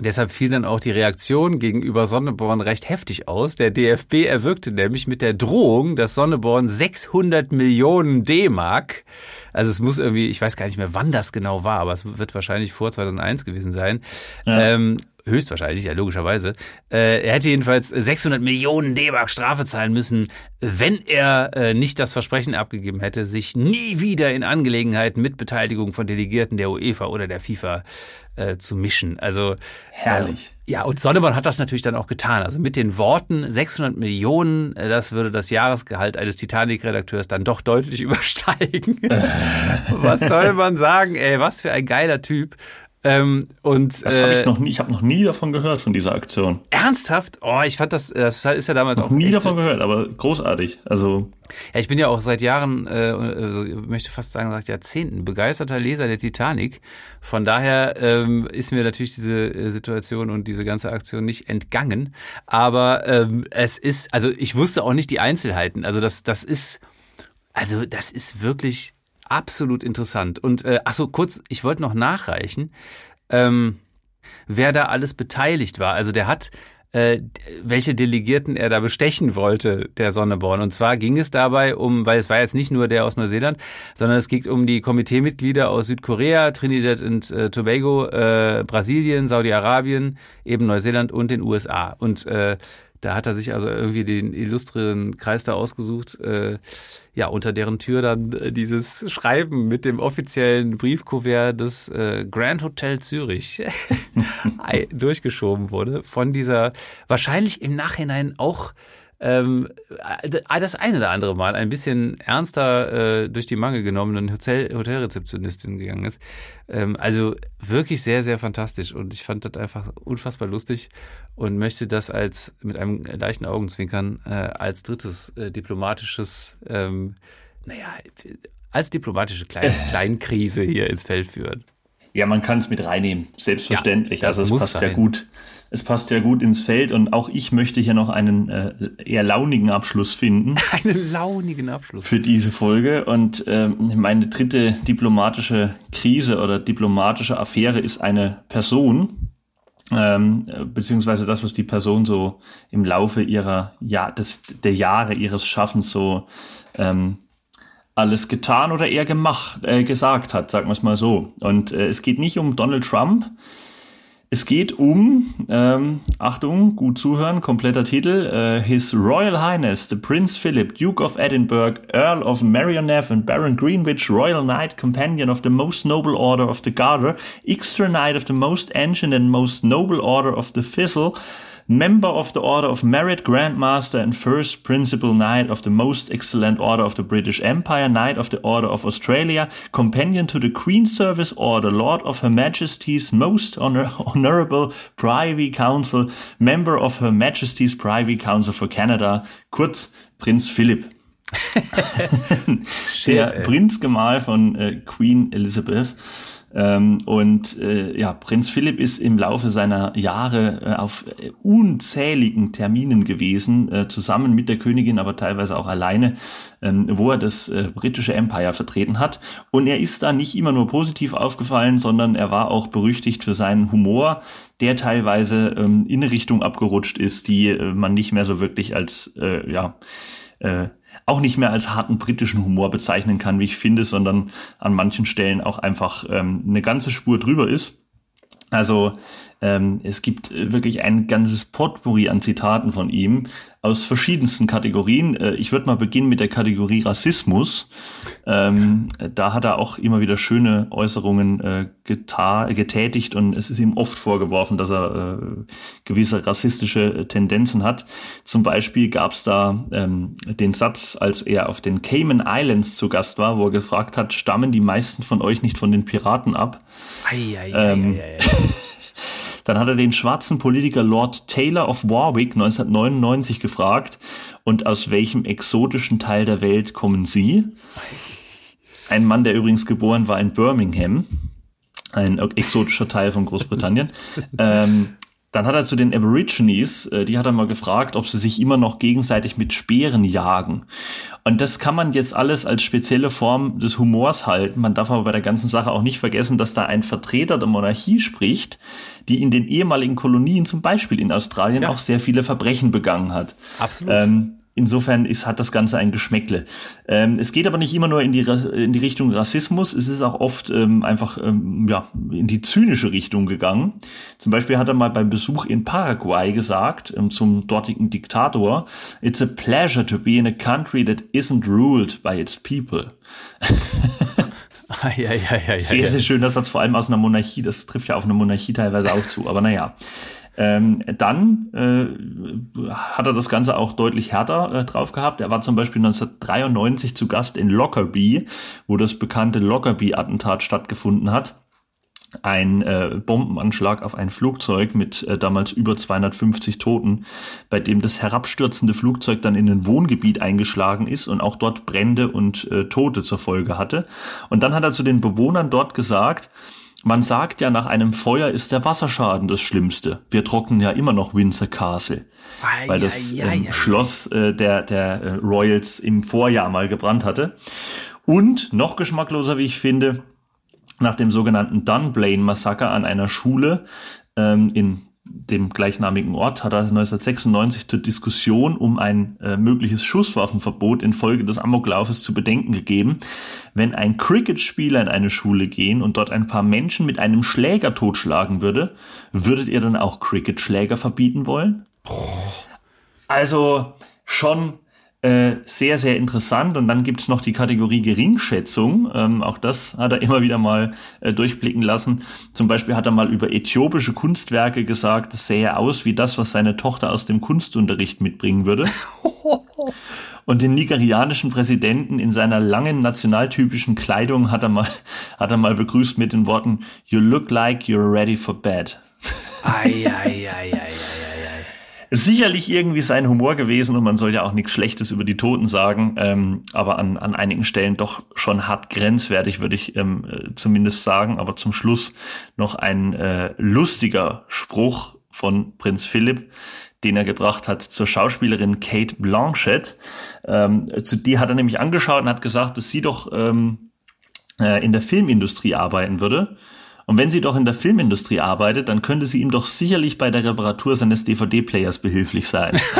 Deshalb fiel dann auch die Reaktion gegenüber Sonneborn recht heftig aus. Der DFB erwirkte nämlich mit der Drohung, dass Sonneborn 600 Millionen D-Mark, also es muss irgendwie, ich weiß gar nicht mehr, wann das genau war, aber es wird wahrscheinlich vor 2001 gewesen sein, ja. ähm, höchstwahrscheinlich, ja logischerweise. Äh, er hätte jedenfalls 600 Millionen D-Mark Strafe zahlen müssen, wenn er äh, nicht das Versprechen abgegeben hätte, sich nie wieder in Angelegenheiten mit Beteiligung von Delegierten der UEFA oder der FIFA äh, zu mischen. Also herrlich. Äh, ja, und Sonneborn hat das natürlich dann auch getan. Also mit den Worten 600 Millionen, äh, das würde das Jahresgehalt eines Titanic-Redakteurs dann doch deutlich übersteigen. was soll man sagen? Ey, was für ein geiler Typ. Ähm, und, das habe ich äh, noch nie, ich habe noch nie davon gehört, von dieser Aktion. Ernsthaft? Oh, ich fand das, das ist ja damals noch auch. nie davon gehört, aber großartig. Also. Ja, ich bin ja auch seit Jahren, äh, also ich möchte fast sagen, seit Jahrzehnten begeisterter Leser der Titanic. Von daher ähm, ist mir natürlich diese äh, Situation und diese ganze Aktion nicht entgangen. Aber ähm, es ist, also ich wusste auch nicht die Einzelheiten. Also das, das ist, also das ist wirklich absolut interessant. Und äh, ach so, kurz, ich wollte noch nachreichen, ähm, wer da alles beteiligt war. Also der hat äh, welche Delegierten er da bestechen wollte, der Sonneborn. Und zwar ging es dabei um, weil es war jetzt nicht nur der aus Neuseeland, sondern es ging um die Komiteemitglieder aus Südkorea, Trinidad und äh, Tobago, äh, Brasilien, Saudi-Arabien, eben Neuseeland und den USA. Und äh, da hat er sich also irgendwie den illustren Kreis da ausgesucht, äh, ja, unter deren Tür dann äh, dieses Schreiben mit dem offiziellen Briefkuvert des äh, Grand Hotel Zürich durchgeschoben wurde von dieser wahrscheinlich im Nachhinein auch ähm, äh, das eine oder andere Mal ein bisschen ernster äh, durch die Mangel genommenen Hotel, Hotelrezeptionistin gegangen ist. Ähm, also wirklich sehr, sehr fantastisch und ich fand das einfach unfassbar lustig und möchte das als mit einem leichten Augenzwinkern äh, als drittes äh, diplomatisches, ähm, naja, als diplomatische Klein Kleinkrise hier ins Feld führen. Ja, man kann es mit reinnehmen, selbstverständlich. Ja, also es passt sein. ja gut. Es passt ja gut ins Feld und auch ich möchte hier noch einen äh, eher launigen Abschluss finden. Einen launigen Abschluss. Für diese Folge. Und äh, meine dritte diplomatische Krise oder diplomatische Affäre ist eine Person, ähm, beziehungsweise das, was die Person so im Laufe ihrer ja des der Jahre ihres Schaffens so ähm, alles getan oder eher gemacht, äh, gesagt hat, sagen wir es mal so. Und äh, es geht nicht um Donald Trump. Es geht um, ähm, Achtung, gut zuhören, kompletter Titel, äh, His Royal Highness, the Prince Philip, Duke of Edinburgh, Earl of Merioneth and Baron Greenwich, Royal Knight, Companion of the Most Noble Order of the Garter, Extra Knight of the Most Ancient and Most Noble Order of the Thistle, Member of the Order of Merit, Grand Master and First Principal Knight of the Most Excellent Order of the British Empire, Knight of the Order of Australia, Companion to the Queen's Service Order, Lord of Her Majesty's Most Honor Honorable Privy Council, Member of Her Majesty's Privy Council for Canada, kurz Prinz Philipp. Der Prinzgemahl von äh, Queen Elizabeth. Ähm, und äh, ja, Prinz Philipp ist im Laufe seiner Jahre äh, auf äh, unzähligen Terminen gewesen, äh, zusammen mit der Königin, aber teilweise auch alleine, ähm, wo er das äh, britische Empire vertreten hat. Und er ist da nicht immer nur positiv aufgefallen, sondern er war auch berüchtigt für seinen Humor, der teilweise ähm, in eine Richtung abgerutscht ist, die äh, man nicht mehr so wirklich als ja auch nicht mehr als harten britischen Humor bezeichnen kann, wie ich finde, sondern an manchen Stellen auch einfach ähm, eine ganze Spur drüber ist. Also ähm, es gibt äh, wirklich ein ganzes Potpourri an Zitaten von ihm aus verschiedensten Kategorien. Äh, ich würde mal beginnen mit der Kategorie Rassismus. Ähm, da hat er auch immer wieder schöne Äußerungen äh, getätigt und es ist ihm oft vorgeworfen, dass er äh, gewisse rassistische Tendenzen hat. Zum Beispiel gab es da ähm, den Satz, als er auf den Cayman Islands zu Gast war, wo er gefragt hat, stammen die meisten von euch nicht von den Piraten ab? Ei, ei, ähm, ei, ei, ei. Dann hat er den schwarzen Politiker Lord Taylor of Warwick 1999 gefragt, und aus welchem exotischen Teil der Welt kommen Sie? Ein Mann, der übrigens geboren war in Birmingham, ein exotischer Teil von Großbritannien. ähm, dann hat er zu den Aborigines, äh, die hat er mal gefragt, ob sie sich immer noch gegenseitig mit Speeren jagen. Und das kann man jetzt alles als spezielle Form des Humors halten. Man darf aber bei der ganzen Sache auch nicht vergessen, dass da ein Vertreter der Monarchie spricht, die in den ehemaligen Kolonien, zum Beispiel in Australien, ja. auch sehr viele Verbrechen begangen hat. Absolut. Ähm, Insofern ist, hat das Ganze ein Geschmäckle. Ähm, es geht aber nicht immer nur in die, in die Richtung Rassismus, es ist auch oft ähm, einfach ähm, ja, in die zynische Richtung gegangen. Zum Beispiel hat er mal beim Besuch in Paraguay gesagt, ähm, zum dortigen Diktator, It's a pleasure to be in a country that isn't ruled by its people. ja, ja, ja, sehr, sehr schöner Satz, vor allem aus einer Monarchie. Das trifft ja auf eine Monarchie teilweise auch zu, aber naja. Ähm, dann äh, hat er das Ganze auch deutlich härter äh, drauf gehabt. Er war zum Beispiel 1993 zu Gast in Lockerbie, wo das bekannte Lockerbie-Attentat stattgefunden hat. ein äh, Bombenanschlag auf ein Flugzeug mit äh, damals über 250 Toten, bei dem das herabstürzende Flugzeug dann in ein Wohngebiet eingeschlagen ist und auch dort Brände und äh, Tote zur Folge hatte. Und dann hat er zu den Bewohnern dort gesagt, man sagt ja, nach einem Feuer ist der Wasserschaden das Schlimmste. Wir trocknen ja immer noch Windsor Castle, ei, weil das ähm, Schloss äh, der, der äh, Royals im Vorjahr mal gebrannt hatte. Und noch geschmackloser, wie ich finde, nach dem sogenannten Dunblane-Massaker an einer Schule ähm, in dem gleichnamigen Ort hat er 1996 zur Diskussion um ein äh, mögliches Schusswaffenverbot infolge des Amoklaufes zu bedenken gegeben. Wenn ein Cricket-Spieler in eine Schule gehen und dort ein paar Menschen mit einem Schläger totschlagen würde, würdet ihr dann auch Cricket-Schläger verbieten wollen? Also schon äh, sehr, sehr interessant. Und dann gibt's noch die Kategorie Geringschätzung. Ähm, auch das hat er immer wieder mal äh, durchblicken lassen. Zum Beispiel hat er mal über äthiopische Kunstwerke gesagt, das sähe aus wie das, was seine Tochter aus dem Kunstunterricht mitbringen würde. Und den nigerianischen Präsidenten in seiner langen nationaltypischen Kleidung hat er mal, hat er mal begrüßt mit den Worten, You look like you're ready for bed. Ei, ei, ei, ei sicherlich irgendwie sein Humor gewesen und man soll ja auch nichts Schlechtes über die Toten sagen, ähm, aber an, an einigen Stellen doch schon hart grenzwertig, würde ich ähm, äh, zumindest sagen. Aber zum Schluss noch ein äh, lustiger Spruch von Prinz Philipp, den er gebracht hat zur Schauspielerin Kate Blanchett. Ähm, zu die hat er nämlich angeschaut und hat gesagt, dass sie doch ähm, äh, in der Filmindustrie arbeiten würde. Und wenn sie doch in der Filmindustrie arbeitet, dann könnte sie ihm doch sicherlich bei der Reparatur seines DVD-Players behilflich sein.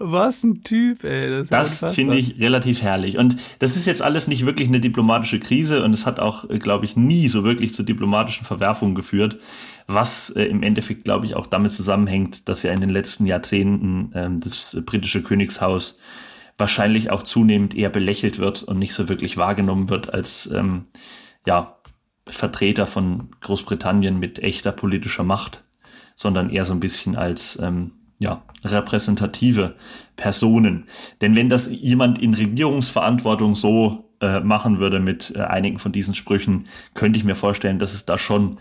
Was ein Typ, ey. Das, das finde ich relativ herrlich. Und das ist jetzt alles nicht wirklich eine diplomatische Krise und es hat auch, äh, glaube ich, nie so wirklich zu diplomatischen Verwerfungen geführt, was äh, im Endeffekt, glaube ich, auch damit zusammenhängt, dass ja in den letzten Jahrzehnten äh, das britische Königshaus wahrscheinlich auch zunehmend eher belächelt wird und nicht so wirklich wahrgenommen wird als ähm, ja, Vertreter von Großbritannien mit echter politischer Macht, sondern eher so ein bisschen als ähm, ja, repräsentative Personen. Denn wenn das jemand in Regierungsverantwortung so äh, machen würde mit äh, einigen von diesen Sprüchen, könnte ich mir vorstellen, dass es da schon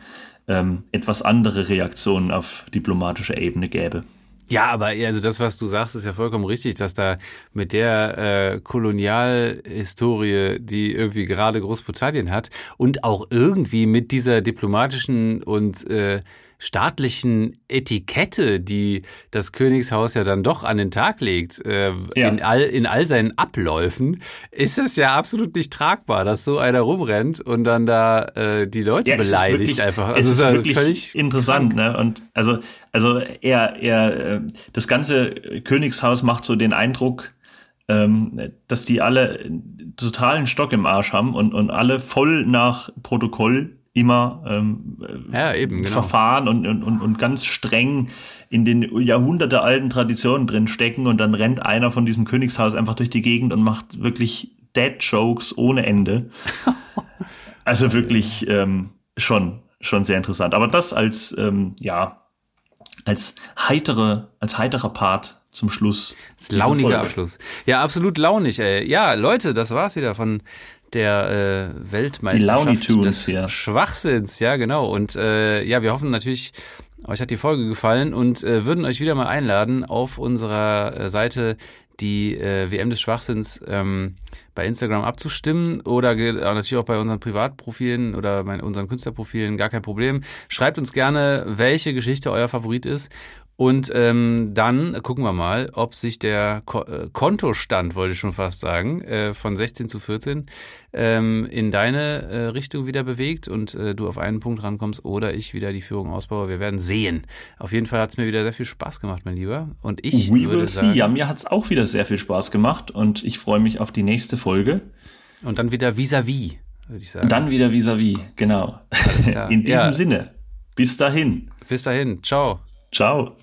ähm, etwas andere Reaktionen auf diplomatischer Ebene gäbe. Ja, aber also das, was du sagst, ist ja vollkommen richtig, dass da mit der äh, Kolonialhistorie, die irgendwie gerade Großbritannien hat und auch irgendwie mit dieser diplomatischen und äh, staatlichen Etikette, die das Königshaus ja dann doch an den Tag legt, äh, ja. in, all, in all seinen Abläufen, ist es ja absolut nicht tragbar, dass so einer rumrennt und dann da äh, die Leute ja, beleidigt wirklich, einfach. Also es ist, ist wirklich völlig interessant, krank. ne? Und also, also er, er, äh, das ganze Königshaus macht so den Eindruck, ähm, dass die alle totalen Stock im Arsch haben und, und alle voll nach Protokoll immer ähm, ja, eben, genau. Verfahren und, und, und ganz streng in den jahrhundertealten Traditionen drin stecken und dann rennt einer von diesem Königshaus einfach durch die Gegend und macht wirklich Dead-Jokes ohne Ende. also wirklich ähm, schon, schon sehr interessant. Aber das als, ähm, ja, als heitere, als heiterer Part zum Schluss. Das launiger Abschluss. Ja, absolut launig, ey. Ja, Leute, das war's wieder von der äh, Weltmeisterschaft des ja. Schwachsinns. Ja, genau. Und äh, ja, wir hoffen natürlich, euch hat die Folge gefallen und äh, würden euch wieder mal einladen, auf unserer äh, Seite die äh, WM des Schwachsinns ähm, bei Instagram abzustimmen oder natürlich auch bei unseren Privatprofilen oder bei unseren Künstlerprofilen, gar kein Problem. Schreibt uns gerne, welche Geschichte euer Favorit ist und ähm, dann gucken wir mal, ob sich der Ko äh, Kontostand, wollte ich schon fast sagen, äh, von 16 zu 14 ähm, in deine äh, Richtung wieder bewegt und äh, du auf einen Punkt rankommst oder ich wieder die Führung ausbaue. Wir werden sehen. Auf jeden Fall hat es mir wieder sehr viel Spaß gemacht, mein Lieber. Und ich We würde will sagen, see. Ja, mir hat es auch wieder sehr viel Spaß gemacht und ich freue mich auf die nächste Folge. Und dann wieder vis-à-vis, würde ich sagen. Und dann wieder vis-à-vis, -vis, genau. In diesem ja. Sinne. Bis dahin. Bis dahin. Ciao. Ciao.